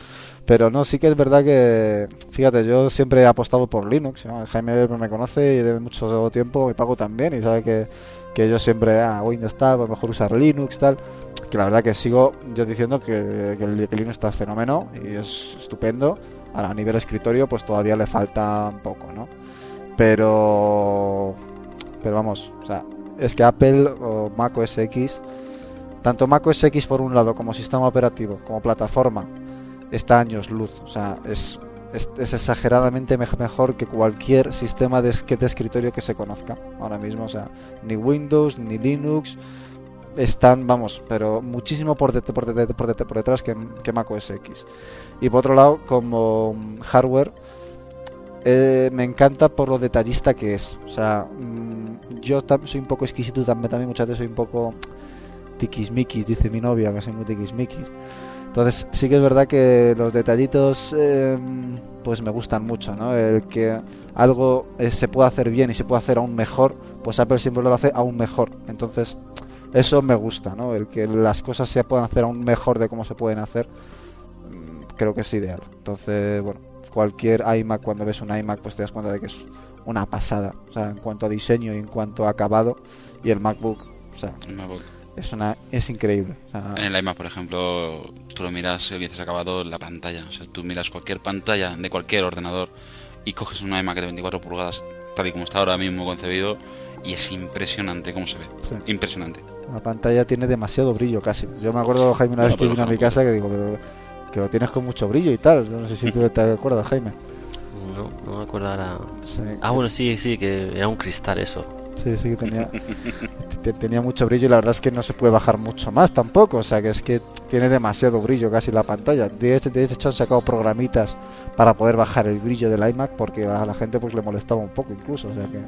Pero no, sí que es verdad que, fíjate, yo siempre he apostado por Linux. ¿no? Jaime me conoce y de mucho tiempo, y Paco también, y sabe que, que yo siempre, ah, Windows está, pues mejor usar Linux, tal. Que la verdad que sigo yo diciendo que, que el- Linux está fenómeno y es estupendo. Ahora, a nivel escritorio, pues todavía le falta un poco, ¿no? Pero, pero vamos, o sea, es que Apple o Mac OS X, tanto Mac OS X por un lado como sistema operativo, como plataforma, está años luz. O sea, es, exageradamente mej- mejor que cualquier sistema de, escritorio que se conozca ahora mismo. O sea, ni Windows ni Linux están, vamos, pero muchísimo por, por, por, det- por detrás que, que Mac OS X. Y por otro lado, como hardware, eh, me encanta por lo detallista que es. O sea, mm, yo soy un poco exquisito también, también muchas veces soy un poco tiquismiquis, dice mi novia, que soy muy tiquismiquis. Entonces sí que es verdad que los detallitos eh, pues me gustan mucho, ¿no? El que algo eh, se pueda hacer bien y se puede hacer aún mejor, pues Apple siempre lo hace aún mejor. Entonces eso me gusta, ¿no? El que las cosas se puedan hacer aún mejor de cómo se pueden hacer, mm, creo que es ideal. Entonces, bueno, cualquier iMac, cuando ves un iMac, pues te das cuenta de que es una pasada, o sea, en cuanto a diseño y en cuanto a acabado, y el MacBook, o sea, El MacBook. Es una es increíble. o sea, En el iMac, por ejemplo, tú lo miras y dices acabado la pantalla. O sea, tú miras cualquier pantalla de cualquier ordenador y coges un iMac de 24 pulgadas, tal y como está ahora mismo concebido, y es impresionante cómo se ve. sí. Impresionante. La pantalla tiene demasiado brillo casi. Yo me acuerdo, Jaime, una vez que vino a mi casa que digo, pero que lo tienes con mucho brillo y tal. Yo no sé si tú te acuerdas, Jaime. No, no me acuerdo ahora. Sí, Ah, bueno, sí, sí, que era un cristal eso. Sí, sí que tenía, te- tenía mucho brillo y la verdad es que no se puede bajar mucho más tampoco. O sea, que es que tiene demasiado brillo casi la pantalla. De hecho, de hecho han sacado programitas para poder bajar el brillo del iMac porque a la gente pues le molestaba un poco incluso. O sea que...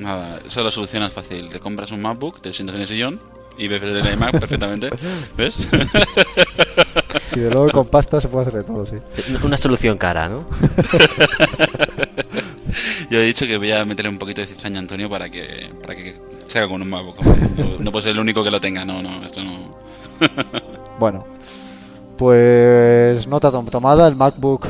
Nada, eso lo solucionas fácil. Te compras un MacBook, te sientas en el sillón y ves el iMac perfectamente. ¿Ves? Si de luego con pasta se puede hacer de todo, sí. Una solución cara, ¿no? Yo he dicho que voy a meterle un poquito de cizaña a Antonio para que, para que se haga con un MacBook. hombre. No, no puedo ser el único que lo tenga, no, no, esto no. Bueno, pues nota tom- tomada, el MacBook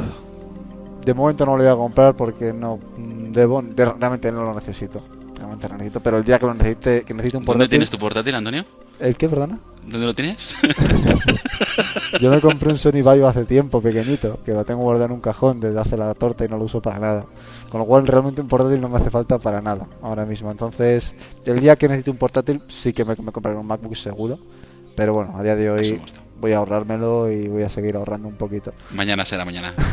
de momento no lo voy a comprar porque no mm, debo, de- realmente no lo necesito. Realmente lo necesito, pero el día que lo necesite, que necesite un ¿Dónde portátil, tienes tu portátil, Antonio? ¿El qué, perdona? ¿Dónde lo tienes? Yo me compré un Sony Vaio hace tiempo, pequeñito, que lo tengo guardado en un cajón desde hace la torta y no lo uso para nada. Con lo cual realmente un portátil no me hace falta para nada ahora mismo. Entonces, el día que necesite un portátil sí que me, me compraré un MacBook seguro. Pero bueno, a día de hoy voy a ahorrármelo y voy a seguir ahorrando un poquito. Mañana será mañana.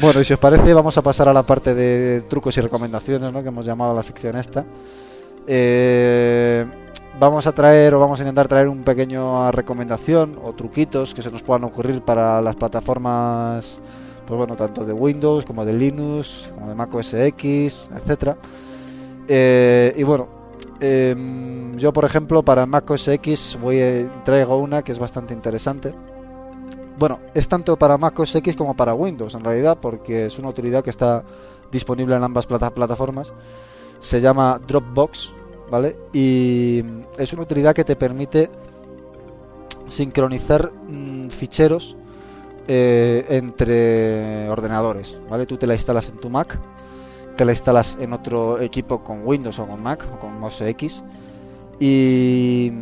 Bueno, y si os parece, vamos a pasar a la parte de trucos y recomendaciones, ¿no? Que hemos llamado a la sección esta. Eh, vamos a traer o vamos a intentar traer un pequeño recomendación o truquitos que se nos puedan ocurrir para las plataformas, pues bueno, tanto de Windows como de Linux, como de Mac OS X, etcétera. Eh, y bueno, em, yo por ejemplo para Mac OS X voy a- traigo una que es bastante interesante. Bueno, es tanto para Mac OS X como para Windows en realidad, porque es una utilidad que está disponible en ambas plata- plataformas. Se llama Dropbox, ¿vale? Y es una utilidad que te permite sincronizar mm, ficheros eh, entre ordenadores, ¿vale? Tú te la instalas en tu Mac, te la instalas en otro equipo con Windows o con Mac o con OS X y,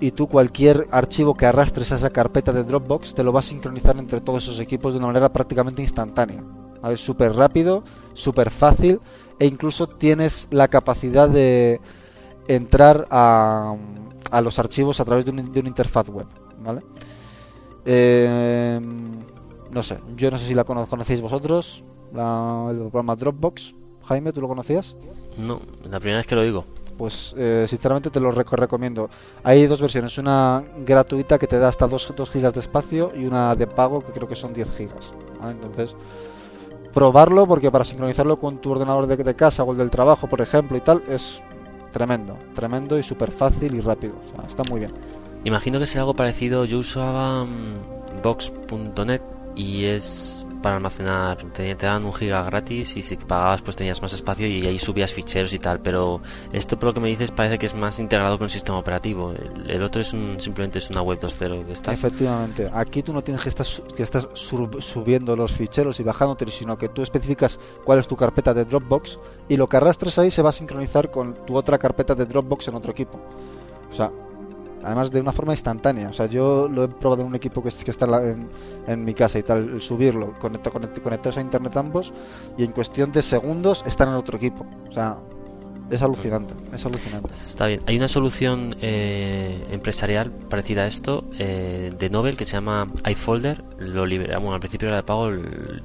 y tú cualquier archivo que arrastres a esa carpeta de Dropbox te lo va a sincronizar entre todos esos equipos de una manera prácticamente instantánea. ¿vale? Súper rápido, súper fácil e incluso tienes la capacidad de entrar a, a los archivos a través de, un- de una interfaz web. ¿vale? Eh, no sé, yo no sé si la cono- conocéis vosotros, la- el programa Dropbox. Jaime, ¿tú lo conocías? No, la primera vez que lo digo. Pues eh, sinceramente te lo reco- recomiendo. Hay dos versiones, una gratuita que te da hasta 2, gigas de espacio y una de pago que creo que son 10 gigas. ¿vale? Entonces, probarlo porque para sincronizarlo con tu ordenador de, casa o el del trabajo, por ejemplo, y tal, es tremendo, tremendo y súper fácil y rápido. O sea, está muy bien. Imagino que será algo parecido. Yo usaba mm, Box.net y es para almacenar. Te, te dan un giga gratis y si pagabas pues tenías más espacio y ahí subías ficheros y tal. Pero esto por lo que me dices parece que es más integrado con el sistema operativo. El, otro es simplemente es una web 2.0 de estas. Efectivamente, aquí tú no tienes que estar, que estar sur- subiendo los ficheros y bajándote, sino que tú especificas cuál es tu carpeta de Dropbox y lo que arrastres ahí se va a sincronizar con tu otra carpeta de Dropbox en otro equipo. O sea, además de una forma instantánea. O sea, yo lo he probado en un equipo que, que está en, en- mi casa y tal, subirlo, conecta, conect- conectarse a internet ambos y en cuestión de segundos están en otro equipo. O sea, es alucinante, es alucinante. Está bien. Hay una solución eh, empresarial parecida a esto eh, de Nobel que se llama iFolder. Lo libera, bueno, al principio era de pago.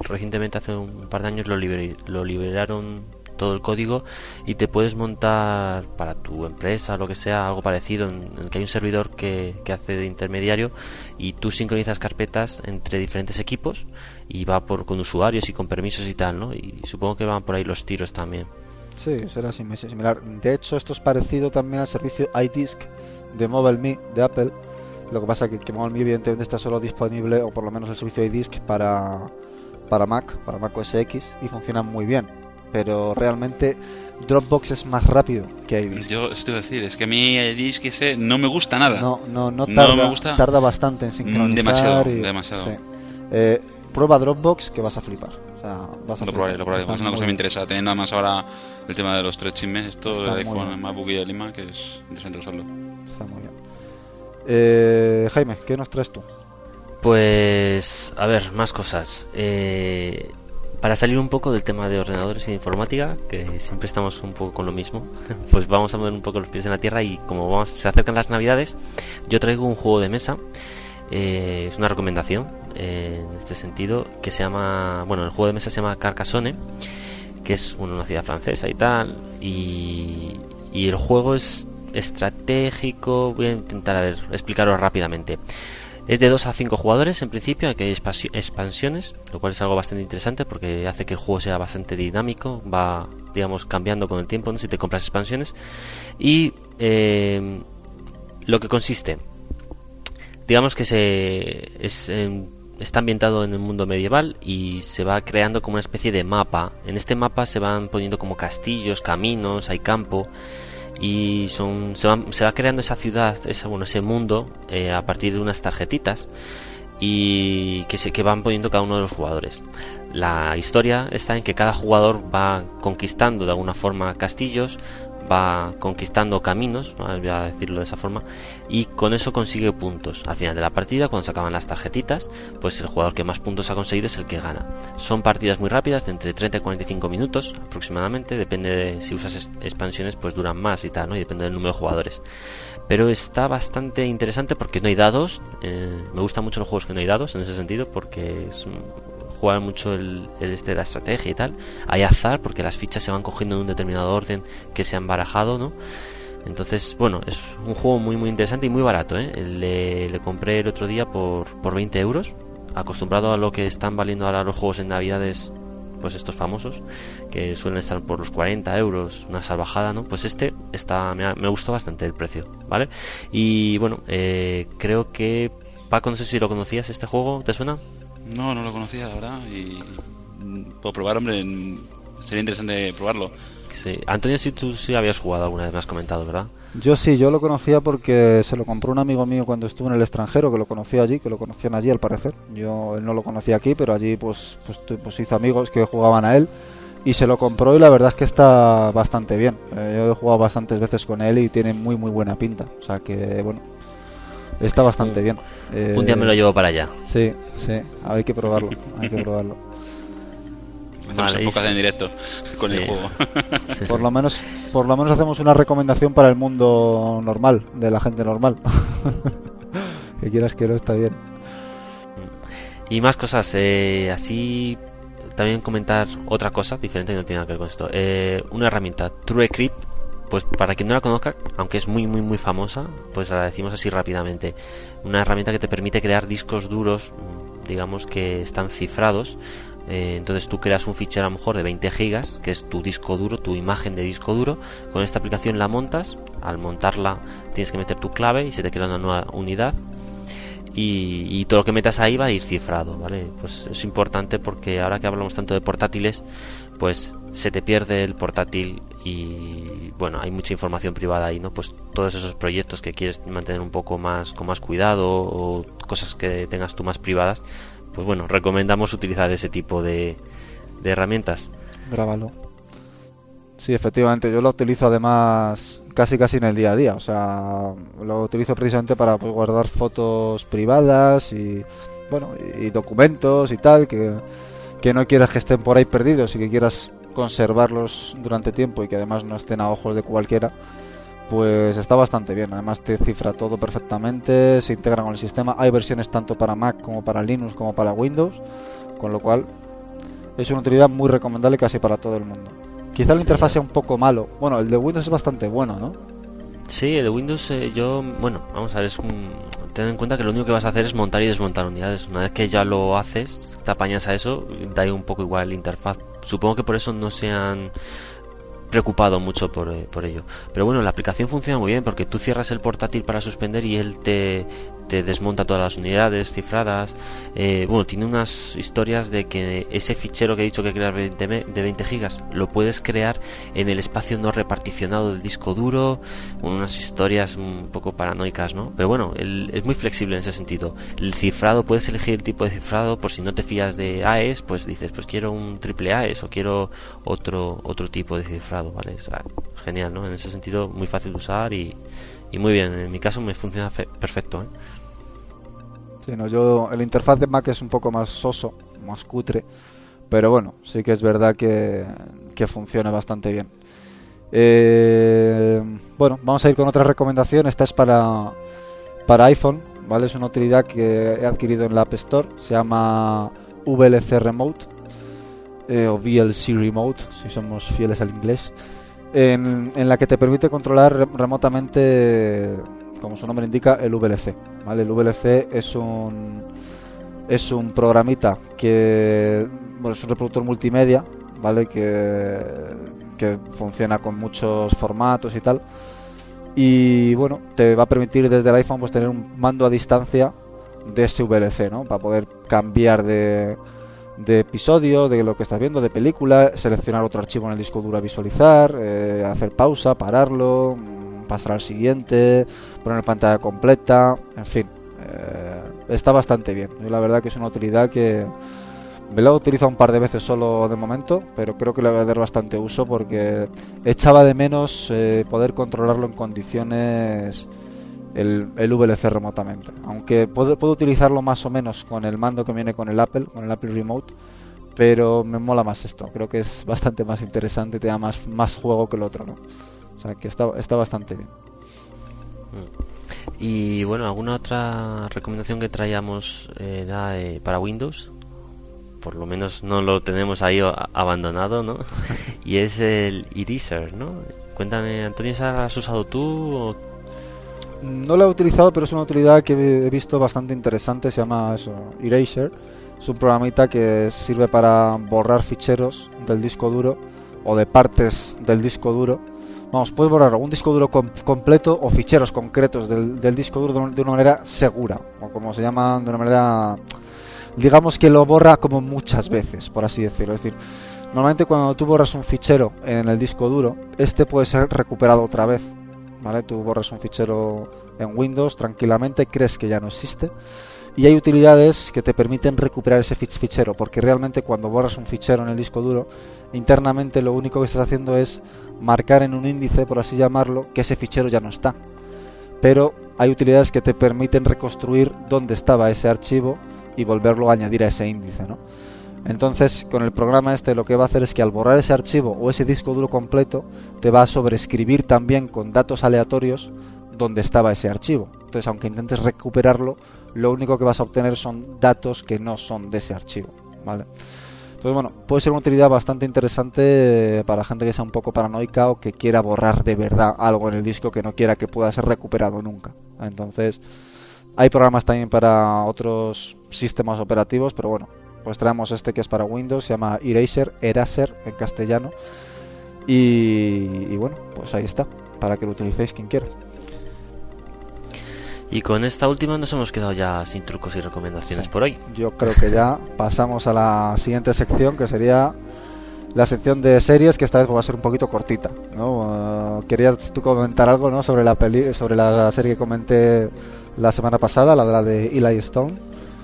recientemente, hace un par de años, lo, liber- lo liberaron todo el código y te puedes montar para tu empresa, lo que sea, algo parecido en el que hay un servidor que, que hace de intermediario y tú sincronizas carpetas entre diferentes equipos y va por con usuarios y con permisos y tal, ¿no? Y supongo que van por ahí los tiros también. Sí, será sim- similar. De hecho, esto es parecido también al servicio iDisk de MobileMe de Apple, Lo que pasa es que, que MobileMe evidentemente está solo disponible, o por lo menos el servicio de disc para, para Mac, para Mac OS X, y funciona muy bien. Pero realmente Dropbox es más rápido que iDisk. Yo estoy a decir, es que a mí iDisk ese no me gusta nada. No, no, no No tarda, me gusta. tarda bastante en sincronizar. demasiado, y- demasiado. sí. Eh, prueba Dropbox que vas a flipar. O sea, vas a Lo flipar. probaré, lo probaré. Está Es una cosa que me interesa. Teniendo además ahora el tema de los tres chismes, esto Está de muy con bien. el MacBook y el iMac, que es interesante usarlo. Está muy bien. Eh, Jaime, ¿qué nos traes tú? Pues, a ver, más cosas. Eh, para salir un poco del tema de ordenadores y informática, que siempre estamos un poco con lo mismo, pues vamos a mover un poco los pies en la tierra y como vamos, se acercan las navidades, yo traigo un juego de mesa. eh, es una recomendación eh, en este sentido que se llama, bueno, el juego de mesa se llama Carcassonne, que es una ciudad francesa y tal, y, y el juego es estratégico. Voy a intentar a ver, explicarlo rápidamente. Es de 2 a 5 jugadores en principio, aquí hay expansiones, lo cual es algo bastante interesante porque hace que el juego sea bastante dinámico, va, digamos, cambiando con el tiempo ¿no? si te compras expansiones. Y eh, lo que consiste, digamos que se es, eh, está ambientado en el mundo medieval y se va creando como una especie de mapa. En este mapa se van poniendo como castillos, caminos, hay campo y son se, se va creando esa ciudad, esa, bueno, ese mundo eh, a partir de unas tarjetitas y que se que van poniendo cada uno de los jugadores. La historia está en que cada jugador va conquistando de alguna forma castillos, va conquistando caminos, voy a decirlo de esa forma, y con eso consigue puntos. Al final de la partida, cuando se acaban las tarjetitas, pues el jugador que más puntos ha conseguido es el que gana. Son partidas muy rápidas, de entre 30 y 45 minutos aproximadamente, depende de si usas es- expansiones, pues duran más y tal, ¿no? Y depende del número de jugadores. Pero está bastante interesante porque no hay dados. eh, me gustan mucho los juegos que no hay dados en ese sentido porque es un- jugar mucho el, este la estrategia y tal. Hay azar porque las fichas se van cogiendo en un determinado orden que se han barajado, ¿no? Entonces, bueno, es un juego muy muy interesante y muy barato, ¿eh? Le, le compré el otro día por, por 20 euros. Acostumbrado a lo que están valiendo ahora los juegos en Navidades, pues estos famosos, que suelen estar por los 40 euros, una salvajada, ¿no? Pues este está me, ha- me gustó bastante el precio, ¿vale? Y bueno, eh, creo que... Paco, no sé si lo conocías este juego, ¿te suena? No, no lo conocía, la verdad. Y puedo probar, hombre. Sería interesante probarlo. Sí. Antonio, si tú sí habías jugado alguna vez, me has comentado, ¿verdad? Yo sí, yo lo conocía porque se lo compró un amigo mío cuando estuve en el extranjero, que lo conocía allí, que lo conocían allí al parecer. Yo él no lo conocía aquí, pero allí pues, pues, pues hizo amigos que jugaban a él y se lo compró y la verdad es que está bastante bien. Eh, yo he jugado bastantes veces con él y tiene muy muy buena pinta. O sea que bueno, está bastante bien. Eh, Un día me lo llevo para allá. Sí, sí, hay que probarlo, hay que probarlo. Hacemos Vale, sí. en directo con Sí. el juego. Por lo menos, por lo menos hacemos una recomendación para el mundo normal, de la gente normal. que quieras que no está bien. Y más cosas, eh, así también comentar otra cosa diferente que no tiene nada que ver con esto. Eh, una herramienta, TrueCrypt, pues para quien no la conozca, aunque es muy muy muy famosa, pues la decimos así rápidamente. Una herramienta que te permite crear discos duros, digamos que están cifrados. Eh, entonces tú creas un fichero a lo mejor de 20 gigas, que es tu disco duro, tu imagen de disco duro. Con esta aplicación la montas. Al montarla tienes que meter tu clave y se te crea una nueva unidad y, y todo lo que metas ahí va a ir cifrado, ¿vale? Pues es importante porque ahora que hablamos tanto de portátiles, pues se te pierde el portátil y bueno, hay mucha información privada ahí, ¿no? Pues todos esos proyectos que quieres mantener un poco más con más cuidado o cosas que tengas tú más privadas, pues bueno, recomendamos utilizar ese tipo de, de herramientas. Grábalo. Sí, efectivamente, yo lo utilizo además casi casi en el día a día. O sea, lo utilizo precisamente para pues, guardar fotos privadas y bueno y, documentos y tal que, que no quieras que estén por ahí perdidos y que quieras conservarlos durante tiempo y que además no estén a ojos de cualquiera. Pues está bastante bien. Además te cifra todo perfectamente, se integra con el sistema. Hay versiones tanto para Mac como para Linux como para Windows, con lo cual es una utilidad muy recomendable casi para todo el mundo. Quizá la Sí. interfaz sea un poco malo. Bueno, el de Windows es bastante bueno, ¿no? Sí, el de Windows eh, yo, bueno, vamos a ver, es un- ten en cuenta que lo único que vas a hacer es montar y desmontar unidades. Una vez que ya lo haces, te apañas a eso, da un poco igual la interfaz. Supongo que por eso no se han preocupado mucho por, eh, por, ello. Pero bueno, la aplicación funciona muy bien porque tú cierras el portátil para suspender y él te, te desmonta todas las unidades cifradas. Eh, bueno, tiene unas historias de que ese fichero que he dicho que crear de 20 gigas lo puedes crear en el espacio no reparticionado del disco duro. unas historias un poco paranoicas, ¿no? Pero bueno, es muy flexible en ese sentido. El cifrado, puedes elegir el tipo de cifrado por si no te fías de AES, pues dices, pues quiero un triple AES o quiero otro, otro tipo de cifrado, genial, ¿no? En ese sentido, muy fácil de usar y, muy bien. En mi caso me funciona perfecto, ¿eh? Sí, no, yo, el interfaz de Mac es un poco más soso, más cutre, pero bueno, sí que es verdad que, que funciona bastante bien. Eh, bueno, vamos a ir con otra recomendación. Esta es para, para iPhone, ¿vale? Es una utilidad que he adquirido en la App Store. Se llama VLC Remote eh, o VLC Remote, si somos fieles al inglés. En, la que te permite controlar remotamente como su nombre indica, el VLC. ¿vale? El VLC es un, es un programita que bueno, es un reproductor multimedia, ¿vale? Que, que funciona con muchos formatos y tal. Y bueno, te va a permitir desde el iPhone pues tener un mando a distancia de ese VLC, ¿no? Para poder cambiar de, de episodio, de lo que estás viendo, de película, seleccionar otro archivo en el disco duro a visualizar, eh, hacer pausa, pararlo, pasar al siguiente, poner pantalla completa, en fin, eh, está bastante bien. la verdad que es una utilidad que me lo he utilizado un par de veces solo de momento, pero creo que le voy a dar bastante uso porque echaba de menos eh, poder controlarlo en condiciones el, el, VLC remotamente. Aunque puedo, puedo utilizarlo más o menos con el mando que viene con el Apple, con el Apple Remote, pero me mola más esto. Creo que es bastante más interesante, te da más, más juego que el otro, ¿no? O sea que está, está bastante bien. Mm. Y bueno, ¿alguna otra recomendación que traíamos eh, eh, para Windows? Por lo menos no lo tenemos ahí abandonado, ¿no? y es el Eraser, ¿no? Cuéntame, Antonio, ¿esa has usado tú? No lo he utilizado, pero es una utilidad que he visto bastante interesante. Se llama eso, Eraser. Es un programita que sirve para borrar ficheros del disco duro o de partes del disco duro Vamos, puedes borrar un disco duro completo o ficheros concretos del, disco duro de, una manera segura, o como se llama, de una manera, digamos que lo borra como muchas veces, por así decirlo. Es decir, normalmente cuando tú borras un fichero en el disco duro, este puede ser recuperado otra vez, ¿vale? Tú borras un fichero en Windows tranquilamente, crees que ya no existe. Y hay utilidades que te permiten recuperar ese fichero, porque realmente cuando borras un fichero en el disco duro, internamente lo único que estás haciendo es marcar en un índice, por así llamarlo, que ese fichero ya no está. Pero hay utilidades que te permiten reconstruir dónde estaba ese archivo y volverlo a añadir a ese índice, ¿no? Entonces, con el programa este lo que va a hacer es que al borrar ese archivo o ese disco duro completo, te va a sobreescribir también con datos aleatorios donde estaba ese archivo. Entonces, aunque intentes recuperarlo, lo único que vas a obtener son datos que no son de ese archivo, ¿vale? Entonces, bueno, puede ser una utilidad bastante interesante para gente que sea un poco paranoica o que quiera borrar de verdad algo en el disco que no quiera que pueda ser recuperado nunca. Entonces, hay programas también para otros sistemas operativos, pero bueno, pues traemos este que es para Windows, se llama Eraser, Eraser en castellano. Y, y bueno, pues ahí está, para que lo utilicéis quien quiera. Y con esta última nos hemos quedado ya sin trucos y recomendaciones por hoy. Yo creo que ya pasamos a la siguiente sección, que sería la sección de series, que esta vez va a ser un poquito cortita. ¿no? Uh, ¿Querías tú comentar algo ¿no? sobre, la peli sobre la serie que comenté la semana pasada, la de la de Eli Stone?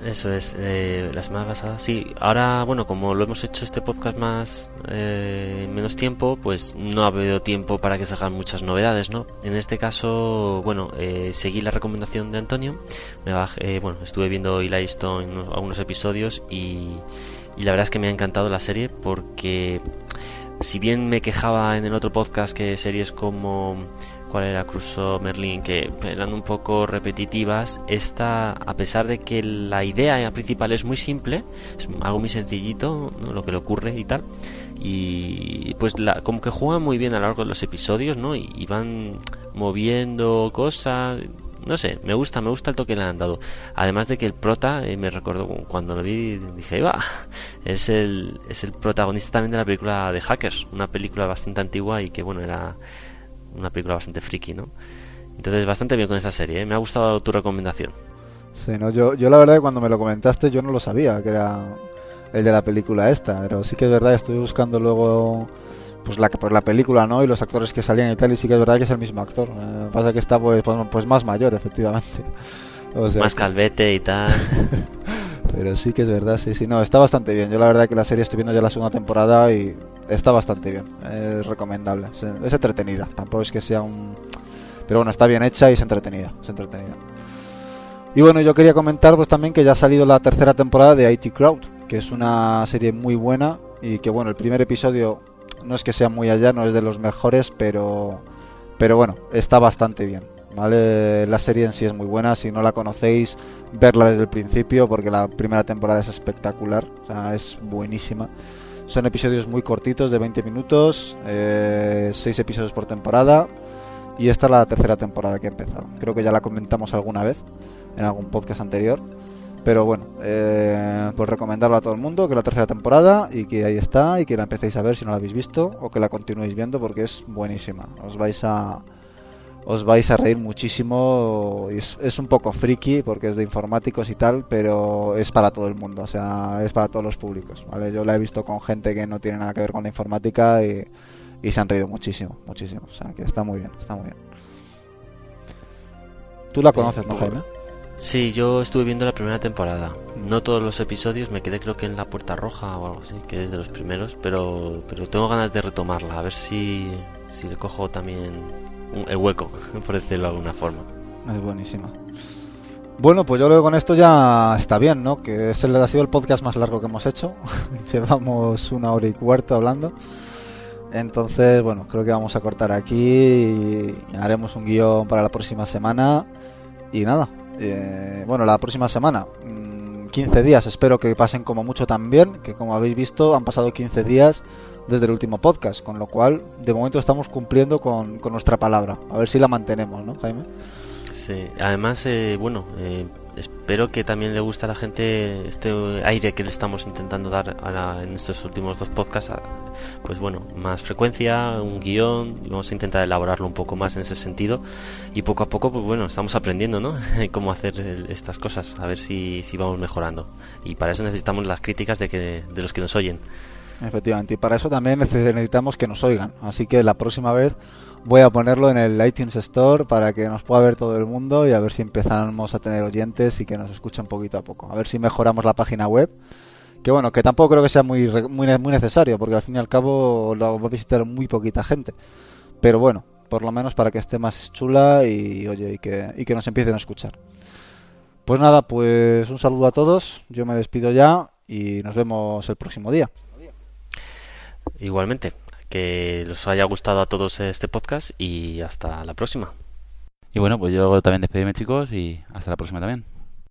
Eso es, eh, la semana pasada. Sí, ahora, bueno, como lo hemos hecho este podcast más eh, menos tiempo, pues no ha habido tiempo para que salgan muchas novedades, ¿no? En este caso, bueno, eh, seguí la recomendación de Antonio. Me bajé, bueno, estuve viendo Eli Stone algunos episodios y, y la verdad es que me ha encantado la serie porque, si bien me quejaba en el otro podcast que series como cuál era Crusoe, Merlin, que eran un poco repetitivas. Esta, a pesar de que la idea principal es muy simple, es algo muy sencillito, lo que le ocurre y tal, y pues la, como que juegan muy bien a lo largo de los episodios, ¿no? Y, van moviendo cosas, no sé, me gusta, me gusta el toque que le han dado. Además de que el prota, eh, me recuerdo cuando lo vi, dije, va, es el, es el protagonista también de la película de Hackers, una película bastante antigua y que, bueno, era una película bastante friki, ¿no? Entonces, bastante bien con esa serie, ¿eh? me ha gustado tu recomendación. Sí, no, yo, yo la verdad cuando me lo comentaste yo no lo sabía, que era el de la película esta, pero sí que es verdad, estuve buscando luego pues la, pues la película, ¿no? Y los actores que salían y tal, y sí que es verdad que es el mismo actor. Eh, pasa que está pues, pues, pues más mayor, efectivamente. más calvete y tal. Pero sí que es verdad, sí, sí, no, está bastante bien. Yo la verdad que la serie estoy viendo ya la segunda temporada y está bastante bien. Es recomendable. Es, entretenida. Tampoco es que sea un... Pero bueno, está bien hecha y es entretenida. Es entretenida. Y bueno, yo quería comentar pues también que ya ha salido la tercera temporada de IT Crowd, que es una serie muy buena y que bueno, el primer episodio no es que sea muy allá, no es de los mejores, pero, pero bueno, está bastante bien. ¿vale? La serie en sí es muy buena, si no la conocéis, verla desde el principio, porque la primera temporada es espectacular, o sea, es buenísima. Son episodios muy cortitos, de 20 minutos, 6 eh, episodios por temporada, y esta es la tercera temporada que ha empezado. Creo que ya la comentamos alguna vez en algún podcast anterior. Pero bueno, eh, pues recomendarlo a todo el mundo, que la tercera temporada y que ahí está y que la empecéis a ver si no la habéis visto o que la continuéis viendo porque es buenísima. Os vais a os vais a reír muchísimo. Es, es un poco friki porque es de informáticos y tal, pero es para todo el mundo, o sea, es para todos los públicos. ¿vale? Yo la he visto con gente que no tiene nada que ver con la informática y, y se han reído muchísimo, muchísimo. O sea, que está muy bien, está muy bien. Tú la conoces, ¿no, Jaime? Sí, yo estuve viendo la primera temporada. No todos los episodios, me quedé creo que en la Puerta Roja o algo así, que es de los primeros, pero, pero tengo ganas de retomarla, a ver si, si le cojo también el hueco, por decirlo de alguna forma. Es buenísima. Bueno, pues yo creo que con esto ya está bien, ¿no? Que ese ha sido el podcast más largo que hemos hecho. Llevamos una hora y cuarto hablando. Entonces, bueno, creo que vamos a cortar aquí haremos un guion para la próxima semana. Y nada, eh, bueno, la próxima semana, 15 mm, días, espero que pasen como mucho también, que como habéis visto han pasado 15 días desde el último podcast, con lo cual de momento estamos cumpliendo con, con nuestra palabra. A ver si la mantenemos, ¿no, Jaime? Sí, además, eh, bueno, eh, espero que también le guste a la gente este aire que le estamos intentando dar en estos últimos dos podcasts. Pues bueno, más frecuencia, un guion, vamos a intentar elaborarlo un poco más en ese sentido. Y poco a poco, pues bueno, estamos aprendiendo, ¿no? Cómo hacer estas cosas, a ver si, si vamos mejorando. Y para eso necesitamos las críticas de, que, de los que nos oyen. Efectivamente, y para eso también necesitamos que nos oigan. Así que la próxima vez voy a ponerlo en el iTunes Store para que nos pueda ver todo el mundo y a ver si empezamos a tener oyentes y que nos escuchen poquito a poco. A ver si mejoramos la página web. Que bueno, que tampoco creo que sea muy, muy, muy necesario, porque al fin y al cabo lo va a visitar muy poquita gente. Pero bueno, por lo menos para que esté más chula y oye, y que, y que nos empiecen a escuchar. Pues nada, pues un saludo a todos, yo me despido ya y nos vemos el próximo día. Igualmente que os haya gustado a todos este podcast y hasta la próxima. Y bueno, pues yo también despedirme chicos y hasta la próxima también.